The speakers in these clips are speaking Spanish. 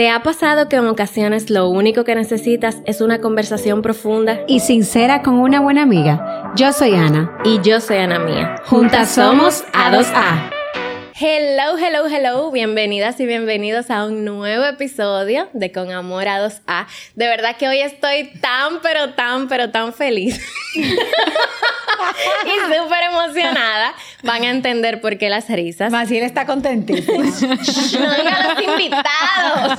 ¿Te ha pasado que en ocasiones lo único que necesitas es una conversación profunda? Y sincera con una buena amiga. Yo soy Ana. Y yo soy Ana Mía. Juntas somos A2A. Hello, hello, hello. Bienvenidas y bienvenidos a un nuevo episodio de Con Amor a 2A. De verdad que hoy estoy tan, pero tan, pero tan feliz. y súper emocionada. Van a entender por qué las risas. Maciel está contentísima. no digan los invitados.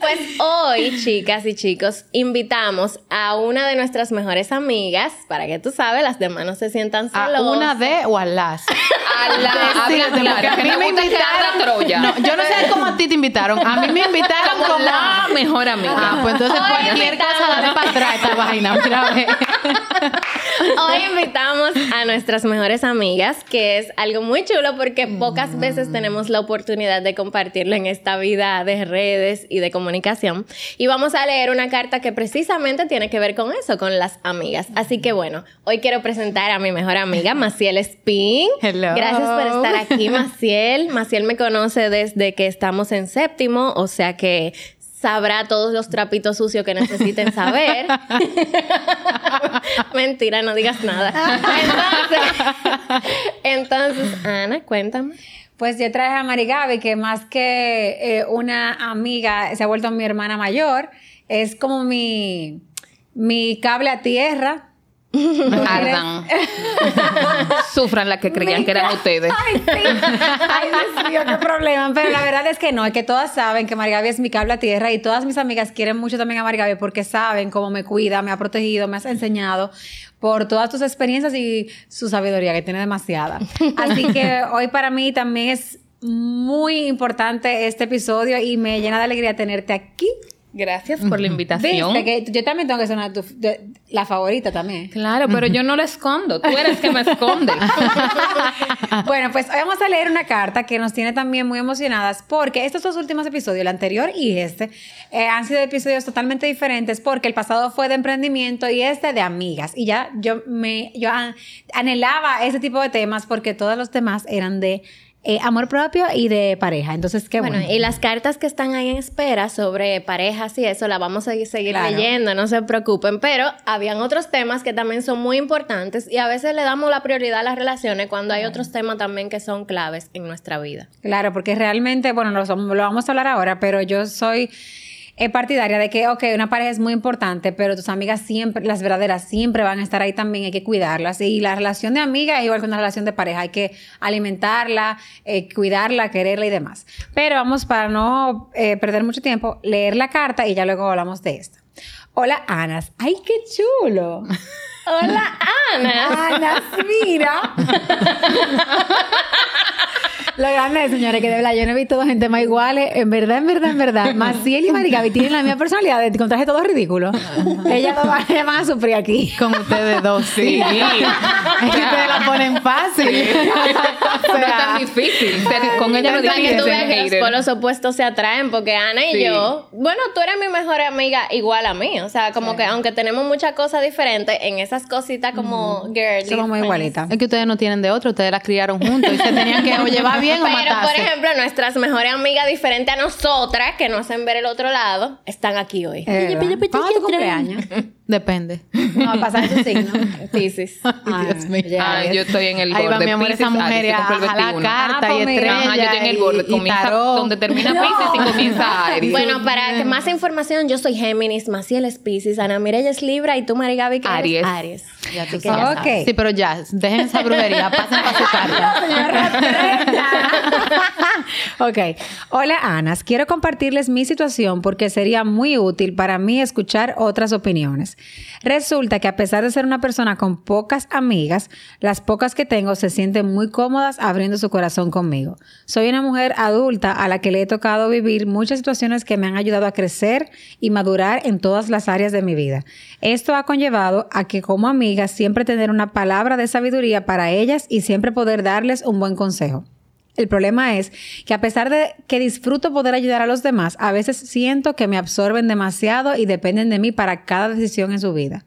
pues hoy, chicas y chicos, invitamos a una de nuestras mejores amigas, para que tú sabes, las demás no se sientan solos. ¿A una de o a las? A las a mí me invitaron. Troya. No, yo no sé cómo a ti te invitaron. A mí me invitaron como, la mejor amiga. Ah, pues entonces Hoy cualquier cosa dale para atrás esta vaina. Mira, Hoy invitamos a nuestras mejores amigas, que es algo muy chulo porque pocas veces tenemos la oportunidad de compartirlo en esta vida de redes y de comunicación. Y vamos a leer una carta que precisamente tiene que ver con eso, con las amigas. Así que bueno, hoy quiero presentar a mi mejor amiga, Maciel Spin. Hello. Gracias por estar aquí, Maciel. Maciel. Maciel me conoce desde que estamos en séptimo, o sea que sabrá todos los trapitos sucios que necesiten saber. Mentira, no digas nada. Entonces, Ana, cuéntame. Pues yo traje a Mari Gaby, que más que eh, una amiga, se ha vuelto mi hermana mayor. Es como mi, mi cable a tierra Ardan. Sufran las que creían que eran ustedes. Ay, sí. Ay, Dios mío, qué problema. Pero la verdad es que no, es que todas saben que Margaby es mi cable a tierra y todas mis amigas quieren mucho también a Margaby porque saben cómo me cuida, me ha protegido, me ha enseñado por todas tus experiencias y su sabiduría, que tiene demasiada. Así que hoy para mí también es muy importante este episodio y me llena de alegría tenerte aquí Gracias por la invitación. Que yo también tengo que ser una, la favorita también. Claro, pero yo no la escondo. Tú eres que me esconde. bueno, pues hoy vamos a leer una carta que nos tiene también muy emocionadas porque estos dos últimos episodios, el anterior y este, eh, han sido episodios totalmente diferentes porque el pasado fue de emprendimiento y este de amigas. Y ya yo me yo anhelaba ese tipo de temas porque todos los demás eran de eh, amor propio y de pareja. Entonces, qué bueno. Y las cartas que están ahí en espera sobre parejas y eso, la vamos a seguir leyendo, no se preocupen. Pero habían otros temas que también son muy importantes y a veces le damos la prioridad a las relaciones cuando hay otros temas también que son claves en nuestra vida. Claro, porque realmente, bueno, lo vamos a hablar ahora, pero yo soy es partidaria de que, ok, una pareja es muy importante, pero tus amigas siempre, las verdaderas, siempre van a estar ahí también, hay que cuidarlas. Y la relación de amiga es igual que una relación de pareja, hay que alimentarla, eh, cuidarla, quererla y demás. Pero vamos, para no eh, perder mucho tiempo, leer la carta y ya luego hablamos de esto. Hola, Anas. ¡Ay, qué chulo! Hola, Ana. Ana, mira. Lo grande es, señores, que de verdad yo no he visto dos gente más iguales. En verdad, en verdad, en verdad. Maciel y Marigaby tienen la misma personalidad. De contraje todo ridículo. Ellas dos van, a sufrir aquí. Con ustedes dos, sí. es que ustedes la ponen fácil. no es tan difícil. Con ella no difícil. Los los opuestos se atraen porque Ana y yo, bueno, tú eres mi mejor amiga igual a mí. O sea, como que aunque tenemos muchas cosas diferentes, en esas cositas como girly. Somos muy igualitas. Es que ustedes no tienen de otro, ustedes las criaron juntos y se tenían que llevar bien pero, por ejemplo, nuestras mejores amigas diferentes a nosotras, que no hacen ver el otro lado, están aquí hoy. ¿Cuándo tu cumpleaños? Depende. No, a pasar su signo. Pisces. Dios mío. yo estoy en el borde. Ahí va mi amor, esa mujer a la carta y estrella. Ajá, yo estoy en el borde. Comienza donde termina Pisces y comienza Aries. Bueno, para que más información, yo soy Géminis, Maciel es Pisces, Ana Mireya es Libra y tú, Marigaby, ¿qué Aries. Aries. Ya tú ya okay. Sí, pero ya, dejen esa brujería, pasen para su carta. ok. Hola, Anas. Quiero compartirles mi situación porque sería muy útil para mí escuchar otras opiniones. Resulta que a pesar de ser una persona con pocas amigas, las pocas que tengo se sienten muy cómodas abriendo su corazón conmigo. Soy una mujer adulta a la que le he tocado vivir muchas situaciones que me han ayudado a crecer y madurar en todas las áreas de mi vida. Esto ha conllevado a que como amiga siempre tener una palabra de sabiduría para ellas y siempre poder darles un buen consejo. El problema es que a pesar de que disfruto poder ayudar a los demás, a veces siento que me absorben demasiado y dependen de mí para cada decisión en su vida.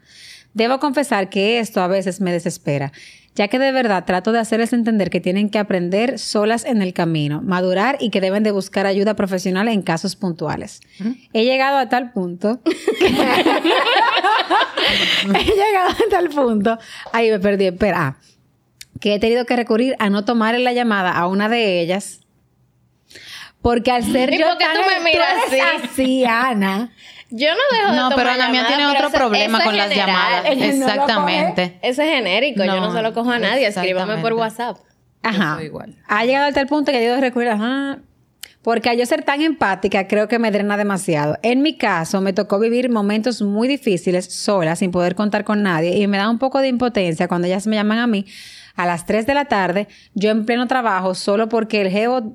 Debo confesar que esto a veces me desespera. ya que de verdad trato de hacerles entender que tienen que aprender solas en el camino, madurar y que deben de buscar ayuda profesional en casos puntuales. He llegado a tal punto. he llegado a tal punto. Ahí me perdí, espera. Ah, que he tenido que recurrir a no tomar la llamada a una de ellas. Porque al ser ¿Y yo por qué tan- tú me miras eres así? así, Ana. Yo no dejo de No, tomar pero Ana mía tiene otro problema con las llamadas. Ella no Exactamente. Ese es genérico, yo no se lo cojo a nadie, escríbame por exactamente. WhatsApp. Ajá. soy igual. Ha llegado a tal punto que he tenido que recurrir, ajá. Porque al yo ser tan empática, creo que me drena demasiado. En mi caso, me tocó vivir momentos muy difíciles sola, sin poder contar con nadie, y me da un poco de impotencia cuando ellas me llaman a mí a las 3 de la tarde, yo en pleno trabajo, solo porque el Jevo,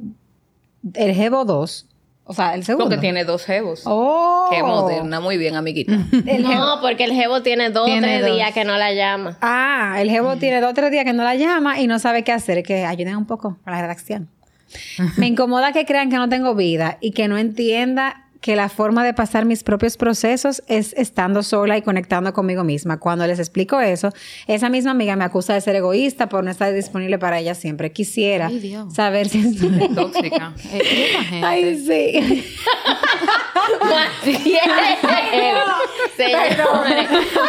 el Jevo 2, o sea, el segundo. Porque tiene dos jevos. Oh. Qué moderna, muy bien, amiguita. El Jevo- No, porque el jevo tiene dos o Tiene tres dos. días que no la llama. Ah, el jevo tiene dos o tres días que no la llama y no sabe qué hacer, que ayuden un poco a la redacción. Me incomoda que crean que no tengo vida y que no entienda que la forma de pasar mis propios procesos es estando sola y conectando conmigo misma. Cuando les explico eso, esa misma amiga me acusa de ser egoísta por no estar didisponible para ella siempre. Quisiera Ay, Dios. saber si estoy... Tóxica. Eh. Ay, sí. Señores,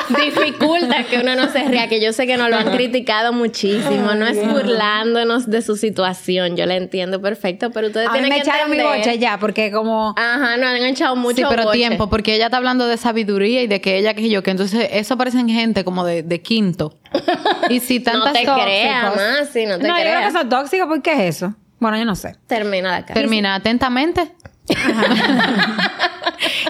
dificulta que uno no se ría, que yo sé que nos lo han criticado muchísimo. No es burlándonos de su situación, yo la entiendo perfecto, pero ustedes A mí tienen me que echaron mi boche ya, porque como... Ajá, no han echado mucho sí, pero boche. tiempo, porque ella está hablando de sabiduría y de que ella, que yo, que entonces eso parecen gente como de, de quinto. Y si No tantas te tóxicos. creas más, sí, no te no, yo creo que creas. son tóxicos, ¿por qué es eso? Bueno, yo no sé. Termina la cara. Termina atentamente.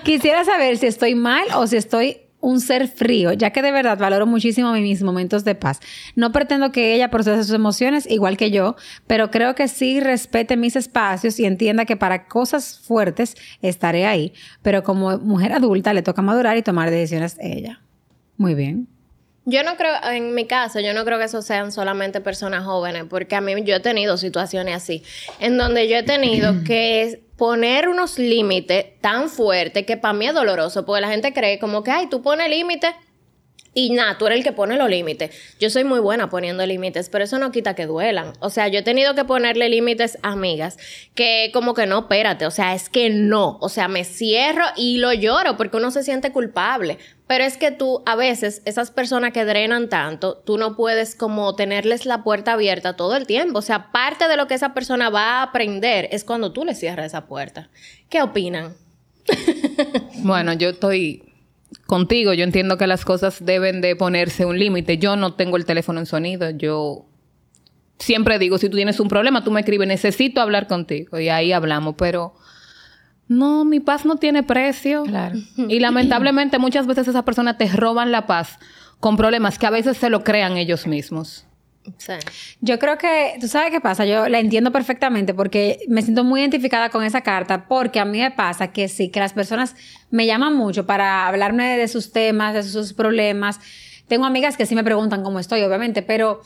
Quisiera saber si estoy mal o si estoy un ser frío, ya que de verdad valoro muchísimo mis momentos de paz. No pretendo que ella procese sus emociones igual que yo, pero creo que sí respete mis espacios y entienda que para cosas fuertes estaré ahí, pero como mujer adulta le toca madurar y tomar decisiones ella. Muy bien. Yo no creo, en mi caso, yo no creo que eso sean solamente personas jóvenes, porque a mí yo he tenido situaciones así, en donde yo he tenido que poner unos límites tan fuertes que para mí es doloroso, porque la gente cree como que, ay, tú pones límites y nada, tú eres el que pone los límites. Yo soy muy buena poniendo límites, pero eso no quita que duelan. O sea, yo he tenido que ponerle límites a amigas que como que no, espérate, o sea, es que no. O sea, me cierro y lo lloro porque uno se siente culpable. Pero es que tú, a veces, esas personas que drenan tanto, tú no puedes como tenerles la puerta abierta todo el tiempo. O sea, parte de lo que esa persona va a aprender es cuando tú le cierras esa puerta. ¿Qué opinan? Bueno, yo estoy contigo. Yo entiendo que las cosas deben de ponerse un límite. Yo no tengo el teléfono en sonido. Yo siempre digo, si tú tienes un problema, tú me escribes, necesito hablar contigo. Y ahí hablamos. Pero no, mi paz no tiene precio. Claro. Y lamentablemente muchas veces esas personas te roban la paz con problemas que a veces se lo crean ellos mismos. Sí. Yo creo que, tú sabes qué pasa, yo la entiendo perfectamente porque me siento muy identificada con esa carta porque a mí me pasa que sí, que las personas me llaman mucho para hablarme de sus temas, de sus problemas. Tengo amigas que sí me preguntan cómo estoy, obviamente, pero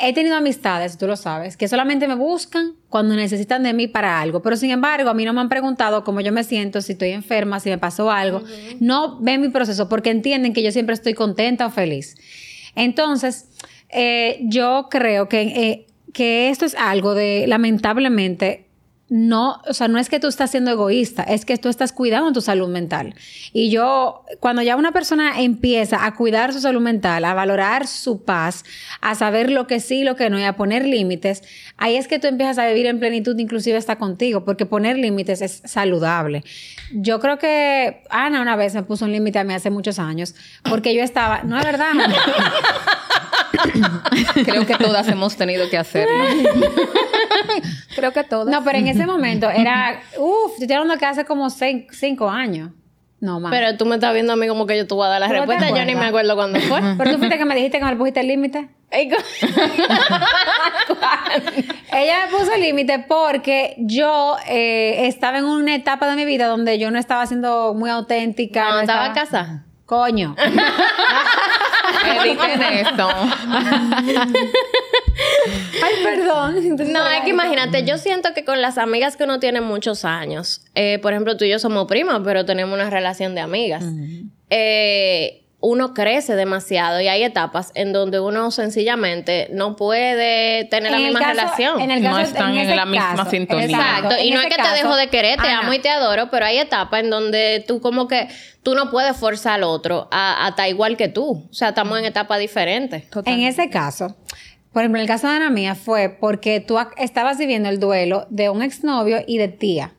he tenido amistades, tú lo sabes, que solamente me buscan cuando necesitan de mí para algo, pero sin embargo a mí no me han preguntado cómo yo me siento, si estoy enferma, si me pasó algo. No ven mi proceso porque entienden que yo siempre estoy contenta o feliz. Entonces, eh, yo creo que, eh, que esto es algo de, lamentablemente, no, o sea, no es que tú estás siendo egoísta, es que tú estás cuidando tu salud mental. Y yo, cuando ya una persona empieza a cuidar su salud mental, a valorar su paz, a saber lo que sí, lo que no, y a poner límites, ahí es que tú empiezas a vivir en plenitud, inclusive está contigo, porque poner límites es saludable. Yo creo que Ana una vez me puso un límite a mí hace muchos años, porque yo estaba, no es verdad, Ana? Creo que todas hemos tenido que hacerlo. Creo que todas. No, pero en ese momento era, uff, yo estoy hablando que hace como seis- cinco años. No, más. Pero tú me estás viendo a mí como que yo te voy a dar la ¿Tú no te respuesta. Yo ni me acuerdo cuándo fue. Pero tú fuiste que me dijiste que me pusiste el límite. Ella me puso el límite porque yo eh, estaba en una etapa de mi vida donde yo no estaba siendo muy auténtica. No, no estaba casada. Coño. Editen esto. Ay, perdón. Entonces, No, es que imagínate, yo siento que con las amigas que uno tiene muchos años, eh, por ejemplo, tú y yo somos primas, pero tenemos una relación de amigas. Eh, uno crece demasiado y hay etapas en donde uno sencillamente no puede tener la En el misma caso- relación. en el No caso- están en la misma caso, sintonía. Exacto, En y no es que te dejo de querer, te Ana, amo y te adoro, pero hay etapas en donde tú como que tú no puedes forzar al otro a, a estar igual que tú. O sea, estamos en etapas diferentes. En ese caso, por ejemplo, en el caso de Ana mía fue porque tú estabas viviendo el duelo de un exnovio y de tía.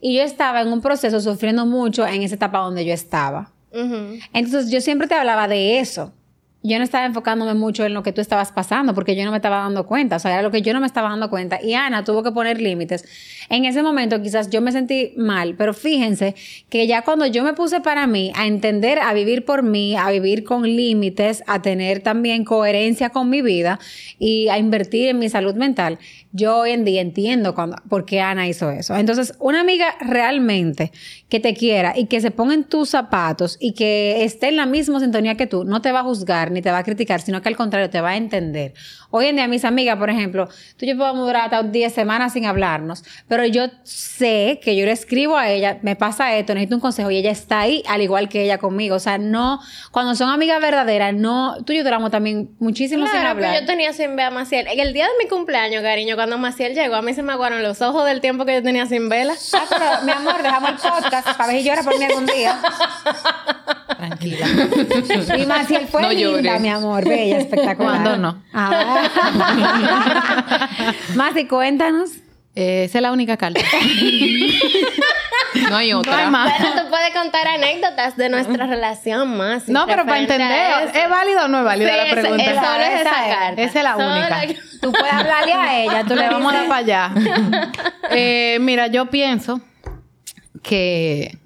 Y yo estaba en un proceso sufriendo mucho en esa etapa donde yo estaba. Entonces yo siempre te hablaba de eso. Yo no estaba enfocándome mucho en lo que tú estabas pasando porque yo no me estaba dando cuenta. O sea, era lo que yo no me estaba dando cuenta. Y Ana tuvo que poner límites. En ese momento quizás yo me sentí mal, pero fíjense que ya cuando yo me puse para mí a entender, a vivir por mí, a vivir con límites, a tener también coherencia con mi vida y a invertir en mi salud mental, yo hoy en día entiendo cuando, por qué Ana hizo eso. Entonces, una amiga realmente que te quiera y que se ponga en tus zapatos y que esté en la misma sintonía que tú, no te va a juzgar ni te va a criticar, sino que al contrario te va a entender. Hoy en día mis amigas, por ejemplo, tú y yo podemos durar hasta 10 semanas sin hablarnos, pero yo sé que yo le escribo a ella, me pasa esto, necesito un consejo y ella está ahí al igual que ella conmigo. O sea, no, cuando son amigas verdaderas, no, tú y yo duramos también muchísimo sin hablar. yo tenía sin ver a Maciel. En el día de mi cumpleaños, cariño, cuando Maciel llegó, a mí se me aguaron los ojos del tiempo que yo tenía sin vela. Ah, pero mi amor, dejamos el podcast para ver si llora por mí algún día. Tranquila. Y Maciel fue No linda, llores. mi amor, bella, espectacular. ¿Cuándo no? Ah. Masi, cuéntanos. Eh, esa es la única carta. No hay otra. No hay más. Pero tú puedes contar anécdotas de nuestra relación más. No, pero para entender. ¿es válida o no es válida Sí, la pregunta? solo es esa Esa es. carta. Esa es la Solo única. la- Tú puedes hablarle a ella, tú le vamos a dar para allá. Eh, mira, yo pienso que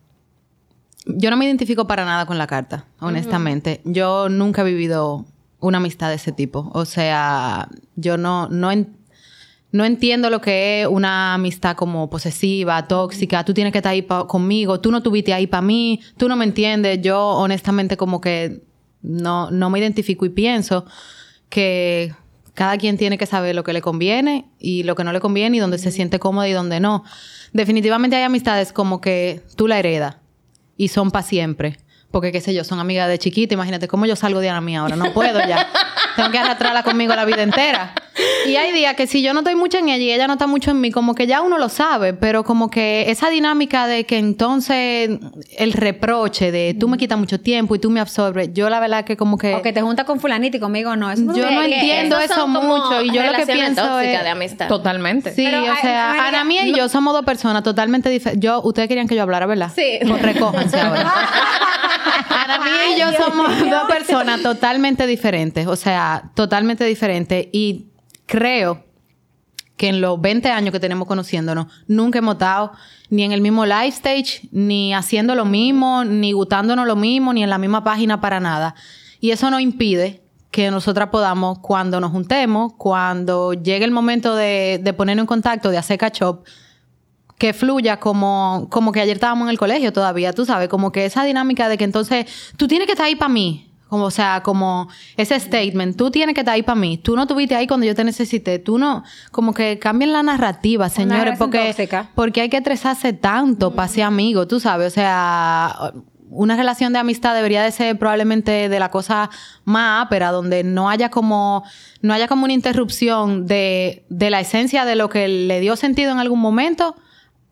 yo no me identifico para nada con la carta, honestamente. Yo nunca he vivido una amistad de ese tipo. O sea, yo no, no, en- no entiendo lo que es una amistad como posesiva, tóxica. Tú tienes que estar ahí conmigo. Tú no estuviste ahí para mí. Tú no me entiendes. Yo, honestamente, como que no, no me identifico y pienso que cada quien tiene que saber lo que le conviene y lo que no le conviene y donde se siente cómodo y donde no. Definitivamente hay amistades como que tú la heredas y son para siempre. Porque, qué sé yo, son amigas de chiquita. Imagínate cómo yo salgo de Ana mía ahora. No puedo ya. Tengo que arrastrarla conmigo la vida entera. Y hay días que si yo no estoy mucho en ella y ella no está mucho en mí, como que ya uno lo sabe, pero como que esa dinámica de que entonces el reproche de tú me quitas mucho tiempo y tú me absorbes, yo la verdad que como que... O que te juntas con fulanito y conmigo no. Eso no Yo no entiendo eso mucho y yo lo que pienso es... de amistad. Totalmente. Sí, Pero, o sea, María, Ana mía y yo somos dos personas totalmente diferentes. Yo, ustedes querían que yo hablara, ¿verdad? Sí. Pues recójanse ahora. Ana mía y yo somos dos personas totalmente diferentes, o sea, totalmente diferentes y creo que en los 20 años que tenemos conociéndonos, nunca hemos estado ni en el mismo live stage, ni haciendo lo mismo, ni gustándonos lo mismo, ni en la misma página para nada. Y eso no impide que nosotras podamos, cuando nos juntemos, cuando llegue el momento de, de ponernos en contacto, de hacer catch up, que fluya como, como que ayer estábamos en el colegio todavía, tú sabes, como que esa dinámica de que entonces tú tienes que estar ahí para mí. Como, o sea, como ese statement, tú tienes que estar ahí para mí. Tú no estuviste ahí cuando yo te necesité. Tú no, como que cambien la narrativa, señores, porque, tóxica. porque hay que estresarse tanto para ser amigo, tú sabes. O sea, una relación de amistad debería de ser probablemente de la cosa más ápera, donde no haya como, no haya como una interrupción de, de la esencia de lo que le dio sentido en algún momento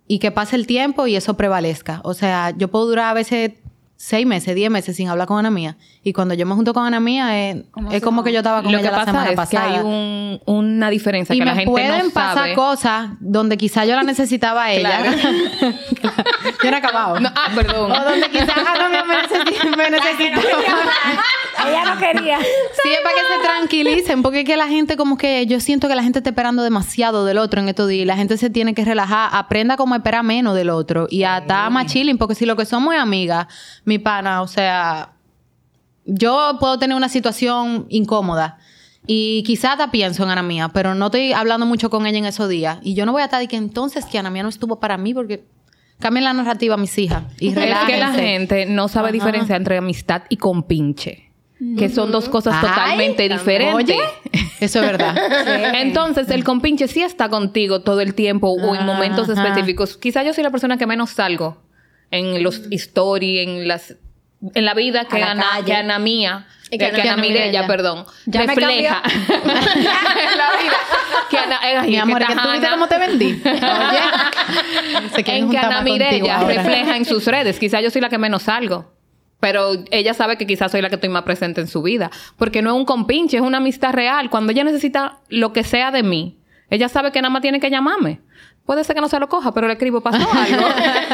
y que pase el tiempo y eso prevalezca. O sea, yo puedo durar a veces seis meses, diez meses sin hablar con Ana Mía. Y cuando yo me junto con Ana Mía, es, Como es si como no. que yo estaba con Lo ella que la pasa semana es pasada. que hay un- una diferencia y que me la gente pueden no pasar sabe. cosas donde quizá yo la necesitaba a ella. Claro. yo no he acabado. No, ah, perdón. O donde quizás Ana Mía me, necesi- me necesitaba. Ella no quería. Sí, es para que se tranquilicen, porque es que la gente como que yo siento que la gente está esperando demasiado del otro en estos días. La gente se tiene que relajar, aprenda como a esperar menos del otro y a estar más chilling, porque si lo que somos es amigas, mi pana, o sea, yo puedo tener una situación incómoda y quizás hasta pienso en Ana Mía, pero no estoy hablando mucho con ella en esos días y yo no voy a estar de que entonces que Ana Mía no estuvo para mí porque cambien la narrativa mis hijas y Es que la gente no sabe diferenciar entre amistad y compinche. Que son dos cosas Ay, totalmente diferentes. Oye, eso es verdad. Entonces, el compinche sí está contigo todo el tiempo o en momentos Ajá. específicos. Quizá yo soy la persona que menos salgo en los stories, en las en la vida que la Ana, calle. que Ana Mía, que que, Ana- Mirella, perdón, Ya me refleja en la vida. Que Ana, eh, ay, Mi amor, que ¿es que esta tú viste cómo te vendí? Oye. En que Ana Mirella refleja en sus redes. Quizás yo soy la que menos salgo. Pero ella sabe que quizás soy la que estoy más presente en su vida. Porque no es un compinche, es una amistad real. Cuando ella necesita lo que sea de mí, ella sabe que nada más tiene que llamarme. Puede ser que no se lo coja, pero le escribo, pasó algo.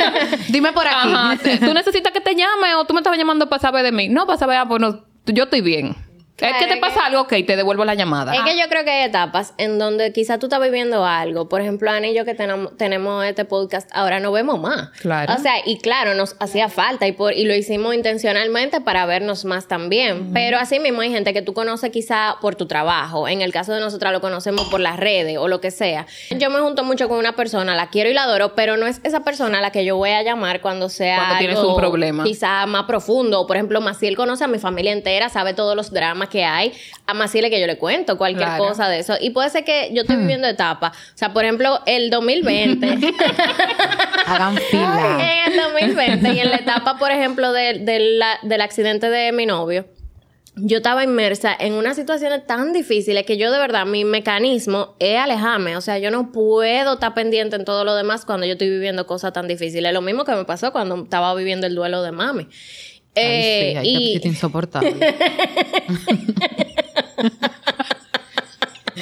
Dime por aquí. Ajá. ¿Tú necesitas que te llame o tú me estabas llamando para saber de mí? No, para saber, ah, pues no, yo estoy bien. Es que te pasa algo, ok, te devuelvo la llamada. Es que yo creo que hay etapas en donde quizá tú estás viviendo algo. Por ejemplo, Ana y yo que tenemos, tenemos este podcast, ahora no vemos más. Claro. O sea, y claro, nos hacía falta y, por, y lo hicimos intencionalmente para vernos más también. Pero así mismo hay gente que tú conoces quizá por tu trabajo. En el caso de nosotras lo conocemos por las redes o lo que sea. Yo me junto mucho con una persona, la quiero y la adoro, pero no es esa persona a la que yo voy a llamar cuando sea Cuando tienes algo un problema. Quizá más profundo. Por ejemplo, Maciel conoce a mi familia entera, sabe todos los dramas que hay. A Maciel es que yo le cuento cualquier Claro. cosa de eso. Y puede ser que yo estoy viviendo etapas. O sea, por ejemplo, el 2020. Hagan fila. en el 2020 y en la etapa, por ejemplo, de- de la- del accidente de mi novio. Yo estaba inmersa en unas situaciones tan difíciles que yo de verdad, mi mecanismo es alejarme. O sea, yo no puedo estar pendiente en todo lo demás cuando yo estoy viviendo cosas tan difíciles. Lo mismo que me pasó cuando estaba viviendo el duelo de mami. Ay, Eh, sí, ahí te y insoportable.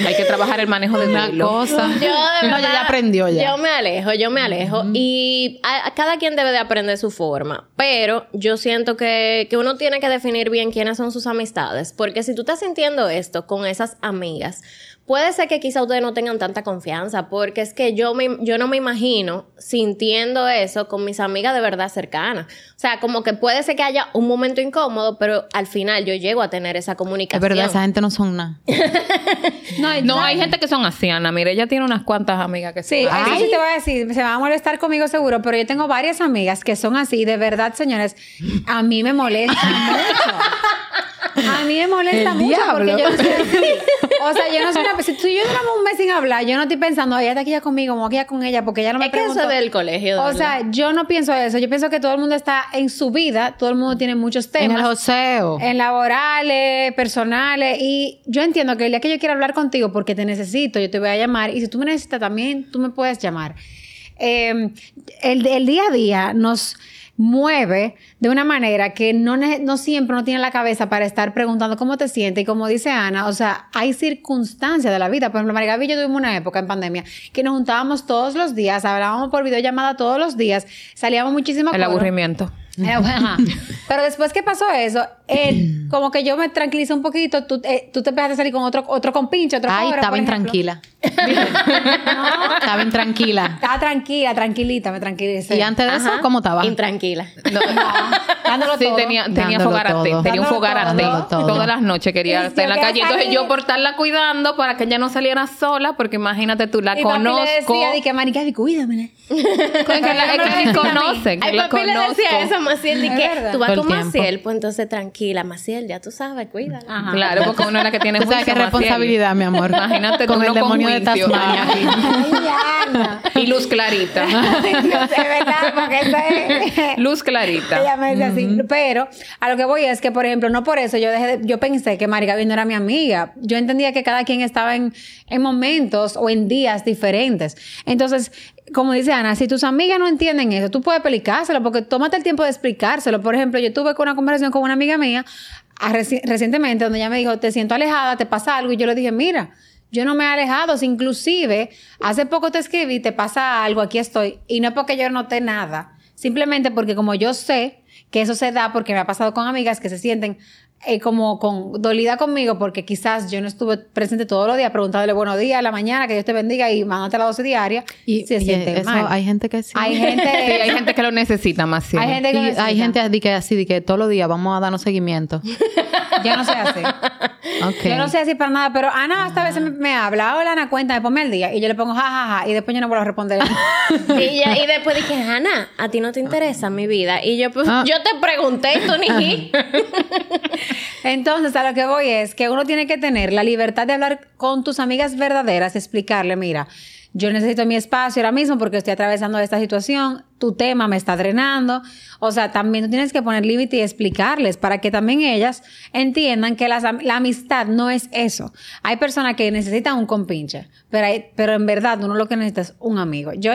Hay que trabajar el manejo de Una cosa. Yo de no, verdad, ya, ya aprendió ya. Yo me alejo, yo me alejo. Y a, a cada quien debe de aprender su forma. Pero yo siento que, que uno tiene que definir bien quiénes son sus amistades. Porque si tú estás sintiendo esto con esas amigas, puede ser que quizá ustedes no tengan tanta confianza. Porque es que yo, me, yo no me imagino sintiendo eso con mis amigas de verdad cercanas. O sea, como que puede ser que haya un momento incómodo, pero al final yo llego a tener esa Es comunicación. verdad, esa gente no son nada. No, No, hay gente que son así, Ana. Mire, ella tiene unas cuantas amigas que Sí, son así. eso sí te voy a decir, se va a molestar conmigo seguro, pero yo tengo varias amigas que son así, de verdad, señores, a mí me molesta mucho. A mí me molesta El mucho porque yo no soy. O sea, yo no soy una si tú y yo duramos un mes sin hablar, yo no estoy pensando, ella está aquí ya conmigo, vamos aquí ya con ella, porque ella no me Es que eso del colegio. de O sea, yo no pienso eso. Yo pienso que todo el mundo está en su vida, todo el mundo tiene muchos En temas. el joseo. En laborales, personales. Y yo entiendo que el día que yo quiera hablar contigo porque te necesito, yo te voy a llamar. Y si tú me necesitas también, tú me puedes llamar. Eh, el, el día a día nos mueve de una manera que no, no siempre uno tiene la cabeza para estar preguntando cómo te sientes. Y como dice Ana, o sea, hay circunstancias de la vida. Por ejemplo, María Gaby y yo tuvimos una época en pandemia que nos juntábamos todos los días, hablábamos por videollamada todos los días, salíamos muchísimo El coro. aburrimiento. Pero después que pasó eso, él, como que yo me tranquilicé un poquito, tú, eh, tú te empezaste a salir con otro, otro compinche, otro Ay, estaba intranquila. Estaba intranquila. Estaba tranquila, tranquilita, me tranquilicé. Y antes de eso. ¿cómo estaba? Intranquila. No. Dándolo Sí, todo. tenía, tenía fogarate. todo. Tenía un fogarate. Todas las noches quería Y estar en la calle. Entonces yo por estarla cuidando para que ella no saliera sola, porque imagínate tú, la y papi conozco. le decía, di que Marica, cuídame. Es que la, es que la conocen, que Ay, papi le decía eso a Maciel, de que tú vas con. Maciel, pues entonces tranquila, Maciel, ya tú sabes, cuídala. Ajá. Claro, porque uno es la que tiene Tú sabes qué responsabilidad, mi amor. Imagínate con tú, el uno con demonio de. Tasmania. Y luz clarita. de verdad, porque eso es... luz clarita. Ella me dice así. Pero a lo que voy es que, por ejemplo, no por eso yo dejé de- yo pensé que María Gaby no era mi amiga. Yo entendía que cada quien estaba en, en momentos o en días diferentes. Entonces, como dice Ana, si tus amigas no entienden eso, tú puedes explicárselo, porque tómate el tiempo de explicárselo. Por ejemplo, yo tuve una conversación con una amiga mía a reci- recientemente donde ella me dijo, te siento alejada, te pasa algo, y yo le dije, mira. Yo no me he alejado, si inclusive hace poco te escribí, te pasa algo, aquí estoy. Y no es porque yo noté nada, simplemente porque como yo sé que eso se da porque me ha pasado con amigas que se sienten eh, como con dolida conmigo porque quizás yo no estuve presente todos los días preguntándole buenos días a la mañana, que Dios te bendiga y mandándote la dosis diaria y se y siente eso, mal. hay gente que sí. Hay gente, Sí, hay gente que lo necesita más. sí. hay gente que Y necesita. hay gente de que así, de que todos los días vamos a darnos seguimiento. Yo no sé así. Ok. Yo no sé así para nada, pero Ana hasta a veces me, me habla, hola Ana, cuéntame, ponme el día. Y yo le pongo jajaja y después yo no vuelvo a responder. Y, ya- y después dije, Ana, a ti no te interesa mi vida. Y yo, pues, Ah. yo te pregunté y tú ni. Entonces, a lo que voy es que uno tiene que tener la libertad de hablar con tus amigas verdaderas, explicarle, mira, yo necesito mi espacio ahora mismo porque estoy atravesando esta situación, tu tema me está drenando. O sea, también tú tienes que poner límite y explicarles para que también ellas entiendan que la amistad no es eso. Hay personas que necesitan un compinche, pero, hay- pero en verdad uno lo que necesita es un amigo. Yo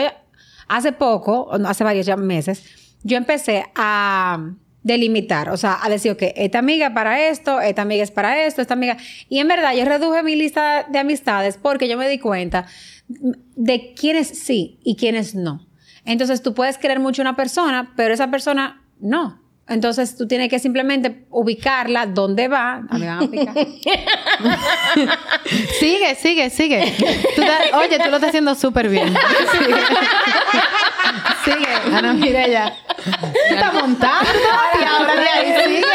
hace poco, hace varios ya meses, yo empecé a delimitar, o sea, a decir, ok, esta amiga para esto, esta amiga es para esto, esta amiga... Y en verdad yo reduje mi lista de amistades porque yo me di cuenta de quiénes sí y quiénes no. Entonces tú puedes querer mucho a una persona, pero esa persona no. Entonces tú tienes que simplemente ubicarla dónde va. A mí van a picar. Sigue, sigue, sigue. Tú estás- oye, tú lo estás haciendo súper bien. Sigue. Ana Mireya. Tú estás montando y ahora de ahí sigue.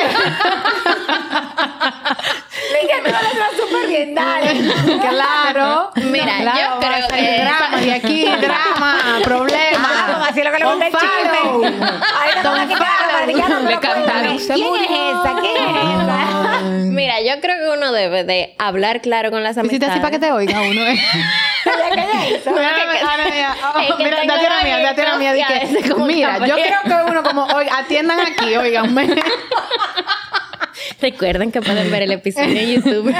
súper bien, dale. Claro. Mira, Claro, yo creo que- drama de aquí, drama, problema. Ah, así lo que le gusta el chisme. Para ya no me Le lo puedo Mira, yo creo que uno debe de hablar claro con las Hiciste amistades. así para que te oiga uno. ¿eh? Mira, yo creo que uno como, atiendan aquí, oiganme. Recuerden que pueden ver el episodio en YouTube.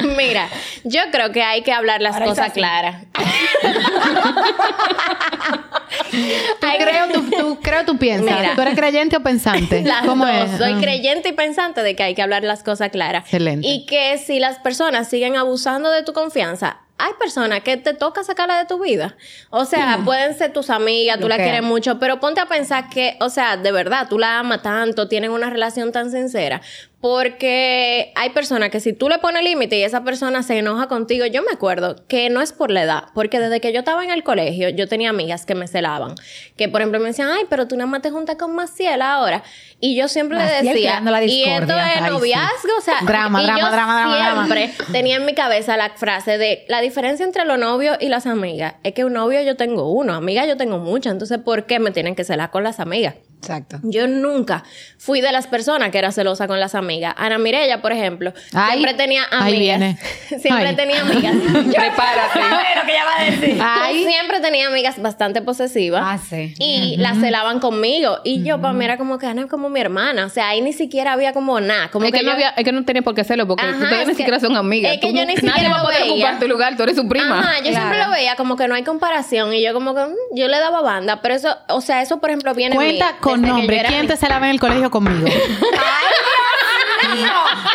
Mira, yo creo que hay que hablar las Ahora cosas claras. Tú creo, tú, tú creo, tú piensas. Mira. ¿Tú eres creyente o pensante? Las ¿Cómo dos. es? Soy Ah. creyente y pensante de que hay que hablar las cosas claras. Excelente. Y que si las personas siguen abusando de tu confianza, hay personas que te toca sacarla de tu vida. O sea, pueden ser tus amigas, tú la quieres mucho, pero ponte a pensar que, o sea, de verdad, tú la amas tanto, tienen una relación tan sincera. Porque hay personas que si tú le pones límite y esa persona se enoja contigo, yo me acuerdo que no es por la edad, porque desde que yo estaba en el colegio, yo tenía amigas que me celaban. Que por ejemplo me decían, ay, pero tú nada más te juntas con Maciel ahora. Y yo siempre le decía, la y esto es Ay, sí. noviazgo, o sea, Drama, y drama, yo drama, drama, tenía en mi cabeza la frase de la diferencia entre los novios y las amigas es que un novio yo tengo uno, amiga yo tengo muchas, entonces ¿por qué me tienen que celar con las amigas? Exacto. Yo nunca fui de las personas que era celosa con las amigas. Ana Mirella, por ejemplo, Ay, siempre tenía amigas. ahí viene. siempre Ay. tenía amigas. Prepárate. lo que ella va a decir. Ay. Siempre tenía amigas bastante posesivas. Ah, sí. Y las celaban conmigo. Y yo, para mí, era como que Ana es como mi hermana. O sea, ahí ni siquiera había como nada. Como Es que, no yo- había, es que no tenía por qué hacerlo porque Ajá, ustedes es ni que- siquiera son amigas. es que Tú yo no- ni Nadie siquiera va a lo poder veía. ocupar tu lugar, tú eres su prima. Ajá, yo siempre lo veía como que no hay comparación y yo como que mm, yo le daba banda, pero eso, o sea, eso por ejemplo viene en mí, Cuenta con nombre. ¿Quién te se la ve en el colegio conmigo?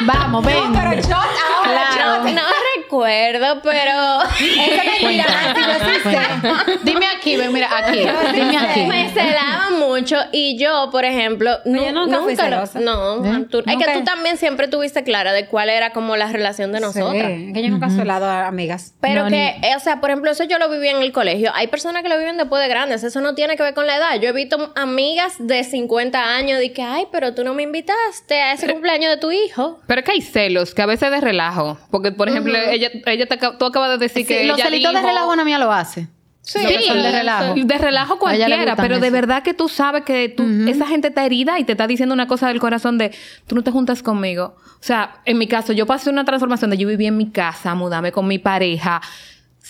Vamos, ven. No, pero yo ahora Claro. No, no recuerdo, pero mentira, Nancy. Dime aquí, ven, mira, aquí. Dime aquí. me celaban mucho y yo, por ejemplo, nu- yo nunca fui lo- celosa. No, ¿Eh? tú- es que tú también siempre tuviste clara de cuál era como la relación de nosotras. Sí, que yo nunca he solado a amigas. Pero No, que, eh, o sea, por ejemplo, eso yo lo viví en el colegio. Hay personas que lo viven después de grandes. Eso no tiene que ver con la edad. Yo he visto amigas de 50 años de que, ay, pero tú no me invitaste a ese cumpleaños de tu hijo. Pero es que hay celos, que a veces de relajo. Porque, por ejemplo, ella, ella te, tú acabas de decir que Sí, los ella celitos de relajo Ana mía lo hace. Sí, Los que son de relajo. De relajo cualquiera, pero de verdad que tú sabes que tú, esa gente está herida y te está diciendo una cosa del corazón de tú no te juntas conmigo. O sea, en mi caso, yo pasé una transformación de yo vivía en mi casa, mudarme con mi pareja,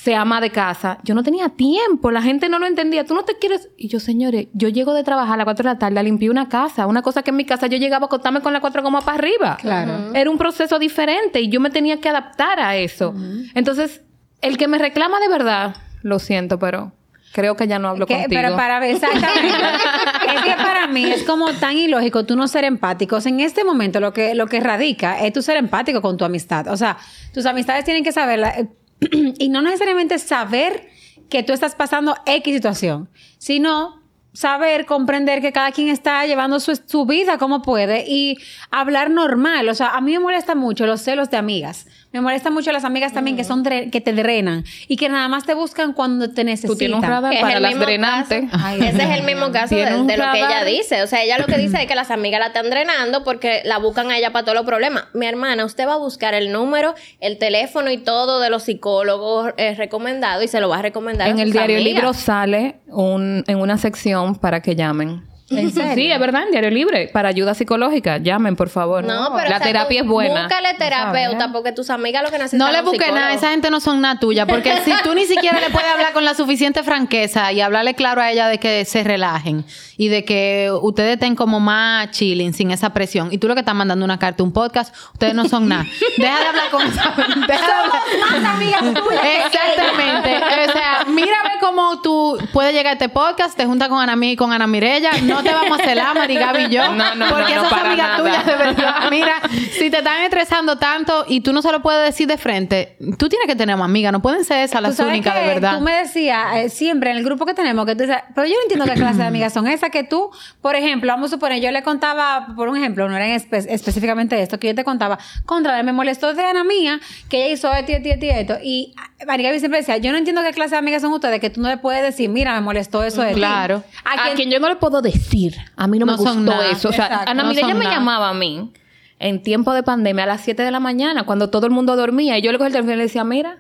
se ama de casa. Yo no tenía tiempo, la gente no lo entendía. Tú no te quieres. Y yo, señores, yo llego de trabajar a las 4 de la tarde a limpiar una casa, una cosa que en mi casa yo llegaba a acostarme con las cuatro gomas para arriba. Claro. Era un proceso diferente y yo me tenía que adaptar a eso. Entonces, el que me reclama de verdad, lo siento, pero creo que ya no hablo Que- contigo. pero para ver, exactamente. es que para mí es como tan ilógico tú no ser empáticos. En este momento lo que, lo que radica es tú ser empático con tu amistad. O sea, tus amistades tienen que saberla eh, y no necesariamente saber que tú estás pasando X situación, sino saber, comprender que cada quien está llevando su, su vida como puede y hablar normal. O sea, a mí me molesta mucho los celos de amigas. Me molesta mucho las amigas también que son que te drenan y que nada más te buscan cuando te necesitan. Tú tienes un radar es para el las drenantes. Ay, Ese es el mismo caso de, lo que ella dice. O sea, ella lo que dice es que las amigas la están drenando porque la buscan a ella para todos los problemas. Mi hermana, usted va a buscar el número, el teléfono y todo de los psicólogos eh, recomendados y se lo va a recomendar a En el sus diario amigas. libro sale un, en una sección para que llamen. ¿En serio? Sí, es verdad, en Diario Libre. Para ayuda psicológica, llamen, por favor. No, pero La o sea, terapia es buena. Búscale terapeuta ¿sabes? porque tus amigas lo que necesitan No le busques nada, esa gente no son nada tuya, porque si tú ni siquiera le puedes hablar con la suficiente franqueza y hablarle claro a ella de que se relajen y de que ustedes estén como más chilling, sin esa presión, y tú lo que estás mandando una carta, un podcast, ustedes no son nada. Deja de hablar con esa deja de hablar- Más amigas tuyas. Exactamente. O sea, mírame cómo tú puedes llegar a este podcast, te juntas con Ana Mí y con Ana Mirella. No te vamos a celar, Mari Gaby y yo. No, no, porque no, no, esas para amigas nada. tuyas de verdad. Mira, si te están estresando tanto y tú no se lo puedes decir de frente, tú tienes que tener más amigas. No pueden ser esas las únicas de verdad. Tú me decías eh, siempre en el grupo que tenemos que tú dices, pero yo no entiendo qué clase de amigas son esas que tú, por ejemplo, vamos a suponer, yo le contaba, por un ejemplo, no era en espe- específicamente esto, que yo te contaba, contra, me molestó de Ana mía, que ella hizo esto y esto y esto y esto. Y María siempre decía, yo no entiendo qué clase de amigas son ustedes, que tú no le puedes decir, mira, me molestó eso de ti". Claro. A A quien- quien yo no le puedo decir. A mí no, No me gustó nada. eso. O sea, Exacto, Ana no Mireya son me nada. llamaba a mí en tiempo de pandemia a las 7 de la mañana, cuando todo el mundo dormía, y yo le cogí el teléfono y le decía, mira,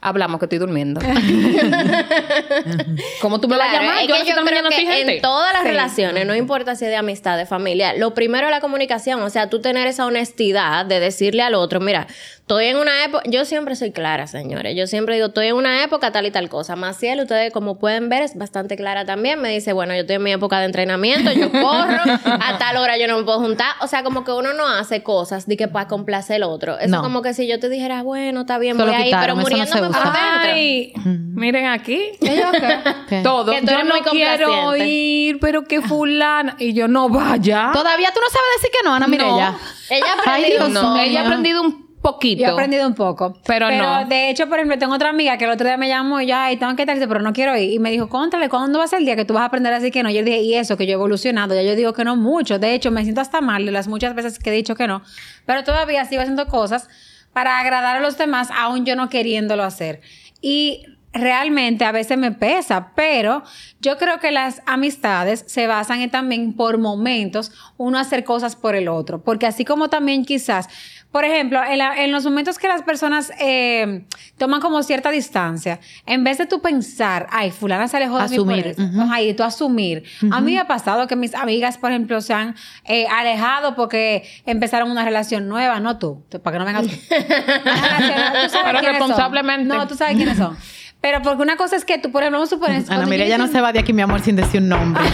hablamos que estoy durmiendo. ¿Cómo tú me vas a Claro, llamar? es yo que yo creo que gente. en todas las Sí. relaciones, no importa si es de amistad, de familia, lo primero es la comunicación, o sea, tú tener esa honestidad de decirle al otro, mira, estoy en una época, yo siempre soy clara, señores, yo siempre digo, estoy en una época tal y tal cosa, Maciel, ustedes como pueden ver, es bastante clara también, me dice, bueno, yo estoy en mi época de entrenamiento, yo corro, a tal hora yo no me puedo juntar, o sea, como que uno no hace cosas de que para complacer al otro, eso No. como que si yo te dijera, bueno, está bien, voy ahí, pero eso no muriéndome por. Ay, miren aquí. Todo. Que Yo no quiero ir, pero que fulana. Y yo no vaya. Todavía tú no sabes decir que no, Ana Mirella. Ella ha Ay, aprendido Dios No, mío. ella ha aprendido un poquito. Yo he aprendido un poco. Pero no. de hecho, por ejemplo, tengo otra amiga que el otro día me llamó y yo, ay, tengo que tal, pero no quiero ir. Y me dijo, contrale, ¿cuándo va a ser el día que tú vas a aprender a decir que no? Yo le dije, y eso, que yo he evolucionado. Ya yo digo que no mucho. De hecho, me siento hasta mal de las muchas veces que he dicho que no. Pero todavía sigo haciendo cosas para agradar a los demás, aún yo no queriéndolo hacer. Y realmente a veces me pesa, pero yo creo que las amistades se basan en también por momentos uno hacer cosas por el otro, porque así como también quizás, por ejemplo, en, la- en los momentos que las personas eh, toman como cierta distancia, en vez de tú pensar, ay, fulana se alejó de mí Asumir, eso", ay, y tú asumir. A mí me ha pasado que mis amigas, por ejemplo, se han eh, alejado porque empezaron una relación nueva, no tú, para que no vengas tú. Sabes son. responsablemente. No, tú sabes quiénes son. Pero porque una cosa es que tú, por ejemplo, vamos a suponer... Ana yo Mirella no se va de aquí, mi amor, sin decir un nombre. no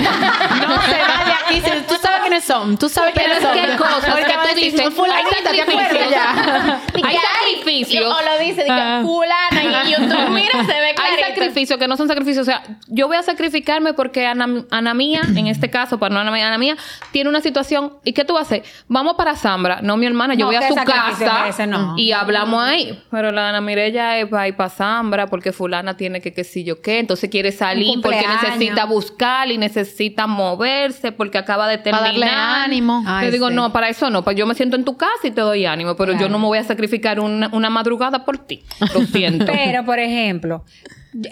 se va de aquí. sin- Tú sabes quiénes son. Tú sabes Pero quiénes es son. hay cosas Ahorita que va a tú dices, fulanita, hay ¿te acuerdas ya? Hay "Ay", sacrificios. O lo dice, que Ah. fulana y en YouTube, mira, se ve Hay clarito. sacrificios que no son sacrificios. O sea, yo voy a sacrificarme porque Ana, Ana mía, en este caso, para no Ana mía, Ana mía, tiene una situación. ¿Y qué tú vas a hacer? Vamos para Zambra. No, mi hermana, yo No, voy a ¿qué su casa es ese? No. y hablamos ahí. Pero la Ana Mirella es para ir para Zambra porque fulana tiene que qué sé yo qué. Entonces quiere salir porque necesita buscar y necesita moverse porque acaba de Para terminar. darle ánimo. Ay, Yo digo, sí. no, para eso no. Pues yo me siento en tu casa y te doy ánimo. Pero yo no me voy a sacrificar una, una madrugada por ti. Lo siento. Pero, por ejemplo,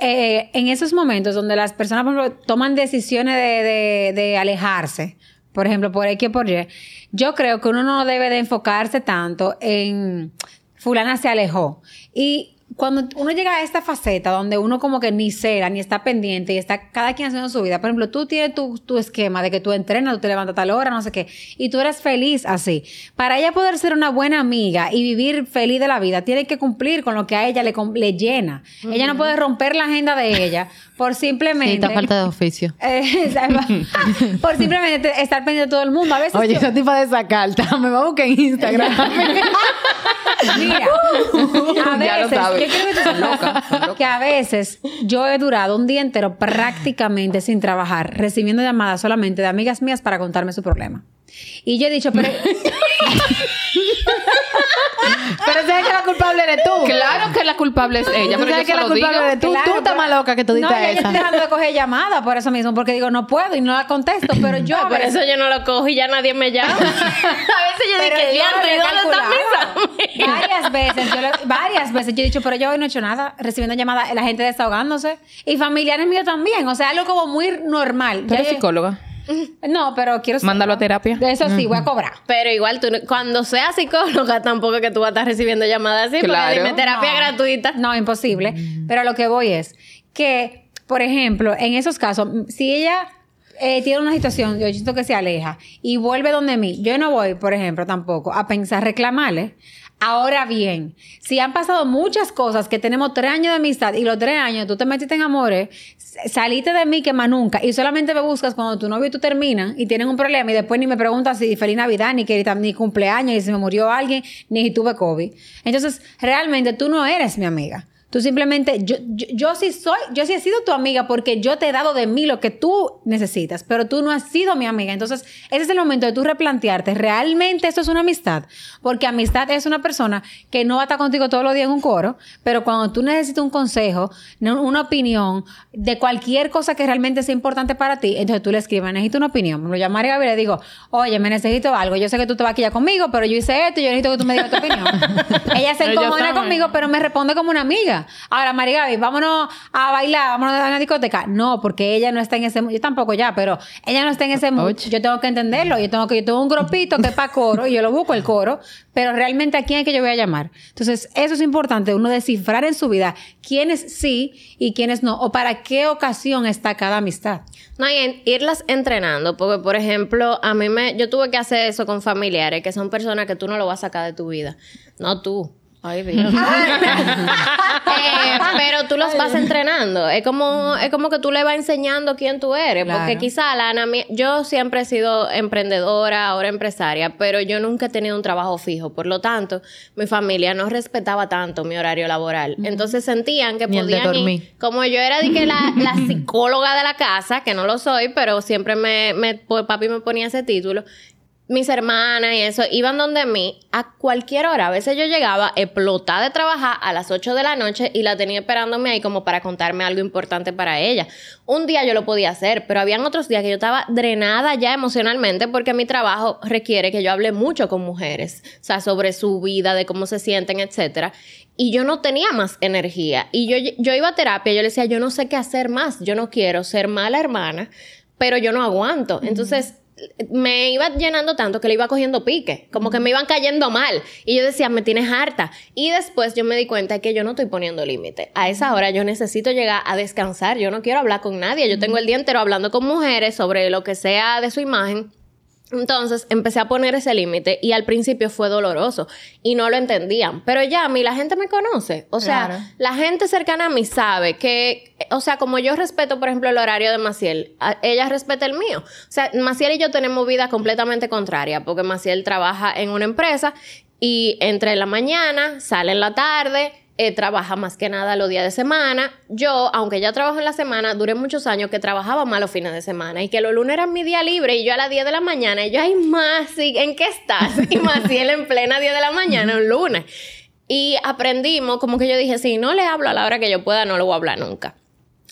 eh, en esos momentos donde las personas, por ejemplo, toman decisiones de, de- de alejarse, por ejemplo, por X o por Y, yo creo que uno no debe de enfocarse tanto en fulana se alejó. Y cuando uno llega a esta faceta donde uno como que ni cera, ni está pendiente y está cada quien haciendo su vida, por ejemplo, tú tienes tu, tu esquema de que tú entrenas, tú te levantas a tal hora, no sé qué, y tú eres feliz así. Para ella poder ser una buena amiga y vivir feliz de la vida, tiene que cumplir con lo que a ella le, le llena. Ella no puede romper la agenda de ella por simplemente... Sí, está falta de oficio. Eh, por simplemente estar pendiente de todo el mundo. A veces Oye, yo- esa tipa de esa carta. Me va a buscar en Instagram. Mira, a Ya lo veces, que Son locas, que a veces yo he durado un día entero prácticamente sin trabajar, recibiendo llamadas solamente de amigas mías para contarme su problema. Y yo he dicho, pero Pero sabes que la culpable eres tú. Claro que la culpable es ella, Tú pero yo sabes que la lo culpable digo. eres tú. Claro, tú estás más loca que tú no, dices ya yo estoy esa. dejando de coger llamadas por eso mismo, porque digo, no puedo y no la contesto, pero yo a Por eso yo no lo cojo y ya nadie me llama. a veces yo Pero lo he ¿dónde están calculado. mis amigas? Varias veces, yo le- varias veces yo he dicho, pero yo hoy no he hecho nada, recibiendo llamadas, la gente desahogándose y familiares míos también, o sea, algo como muy normal. ¿Tú eres yo- psicóloga? No, pero quiero Mándalo a terapia. De eso sí, voy a cobrar. Pero igual, tú, no- cuando seas psicóloga, tampoco es que tú vas a estar recibiendo llamadas así. Claro. Porque dime terapia No. gratuita. No, imposible. Pero lo que voy es que, por ejemplo, en esos casos, si ella eh, tiene una situación, yo siento que se aleja y vuelve donde mí, yo no voy, por ejemplo, tampoco a pensar reclamarle. Ahora bien, si han pasado muchas cosas que tenemos tres años de amistad y los tres años tú te metiste en amores, saliste de mí que más nunca y solamente me buscas cuando tu novio y tú terminan y tienen un problema y después ni me preguntas si feliz Navidad, ni que ni cumpleaños, ni si me murió alguien, ni si tuve COVID. Entonces, realmente tú no eres mi amiga. Tú simplemente, yo, yo, yo sí soy, yo sí he sido tu amiga porque yo te he dado de mí lo que tú necesitas, pero tú no has sido mi amiga. Entonces, ese es el momento de tú replantearte, ¿realmente esto es una amistad? Porque amistad es una persona que no va a estar contigo todos los días en un coro, pero cuando tú necesitas un consejo, una opinión de cualquier cosa que realmente sea importante para ti, entonces tú le escribes, necesito una opinión. Lo llamaré a Gaby y le digo, oye, me necesito algo. Yo sé que tú te vas aquí ya conmigo, pero yo hice esto y yo necesito que tú me digas tu opinión. Ella se encojona conmigo, pero me responde como una amiga. Ahora, María Gaby, vámonos a bailar, vámonos a una discoteca. No, porque ella no está en ese mood. Yo tampoco ya, pero ella no está en ese mood. Yo tengo que entenderlo. Yo tengo que, yo tengo un grupito que es para coro y yo lo busco el coro, pero realmente a quién es que yo voy a llamar. Entonces, eso es importante, uno descifrar en su vida quiénes sí y quiénes no, o para qué ocasión está cada amistad. No, y en- irlas entrenando, porque por ejemplo, a mí me, yo tuve que hacer eso con familiares, que son personas que tú no lo vas a sacar de tu vida, no tú. Ay, Dios. Eh, pero tú los vas entrenando. Es como, es como que tú le vas enseñando quién tú eres. Porque quizá la Ana mía- yo siempre he sido emprendedora, ahora empresaria, pero yo nunca he tenido un trabajo fijo. Por lo tanto, mi familia no respetaba tanto mi horario laboral. Entonces sentían que Ni podían ir- dormir. como yo era de que la, la psicóloga de la casa, que no lo soy, pero siempre me, me pues, papi me ponía ese título. Mis hermanas y eso iban donde mí a cualquier hora. A veces yo llegaba explotada de trabajar a las 8 de la noche y la tenía esperándome ahí como para contarme algo importante para ella. Un día yo lo podía hacer, pero habían otros días que yo estaba drenada ya emocionalmente porque mi trabajo requiere que yo hable mucho con mujeres, o sea, sobre su vida, de cómo se sienten, etcétera. Y yo no tenía más energía. Y yo, yo iba a terapia y yo le decía, yo no sé qué hacer más, yo no quiero ser mala hermana, pero yo no aguanto. Entonces, me iba llenando tanto que le iba cogiendo pique, como que me iban cayendo mal. Y yo decía, me tienes harta. Y después yo me di cuenta que yo no estoy poniendo límite. A esa hora yo necesito llegar a descansar. Yo no quiero hablar con nadie. Yo tengo el día entero hablando con mujeres sobre lo que sea de su imagen. Entonces empecé a poner ese límite y al principio fue doloroso y no lo entendían. Pero ya a mí la gente me conoce. O sea, Claro. la gente cercana a mí sabe que, o sea, como yo respeto, por ejemplo, el horario de Maciel, a- ella respeta el mío. O sea, Maciel y yo tenemos vida completamente contraria porque Maciel trabaja en una empresa y entre la mañana, sale en la tarde, eh, trabaja más que nada los días de semana. Yo, aunque ya trabajo en la semana, duré muchos años que trabajaba más los fines de semana y que los lunes eran mi día libre y yo a las 10 de la mañana y yo, ay, Masi, ¿en qué estás? Y Maciel en plena 10 de la mañana, un lunes. Y aprendimos, como que yo dije, si no le hablo a la hora que yo pueda, no le voy a hablar nunca.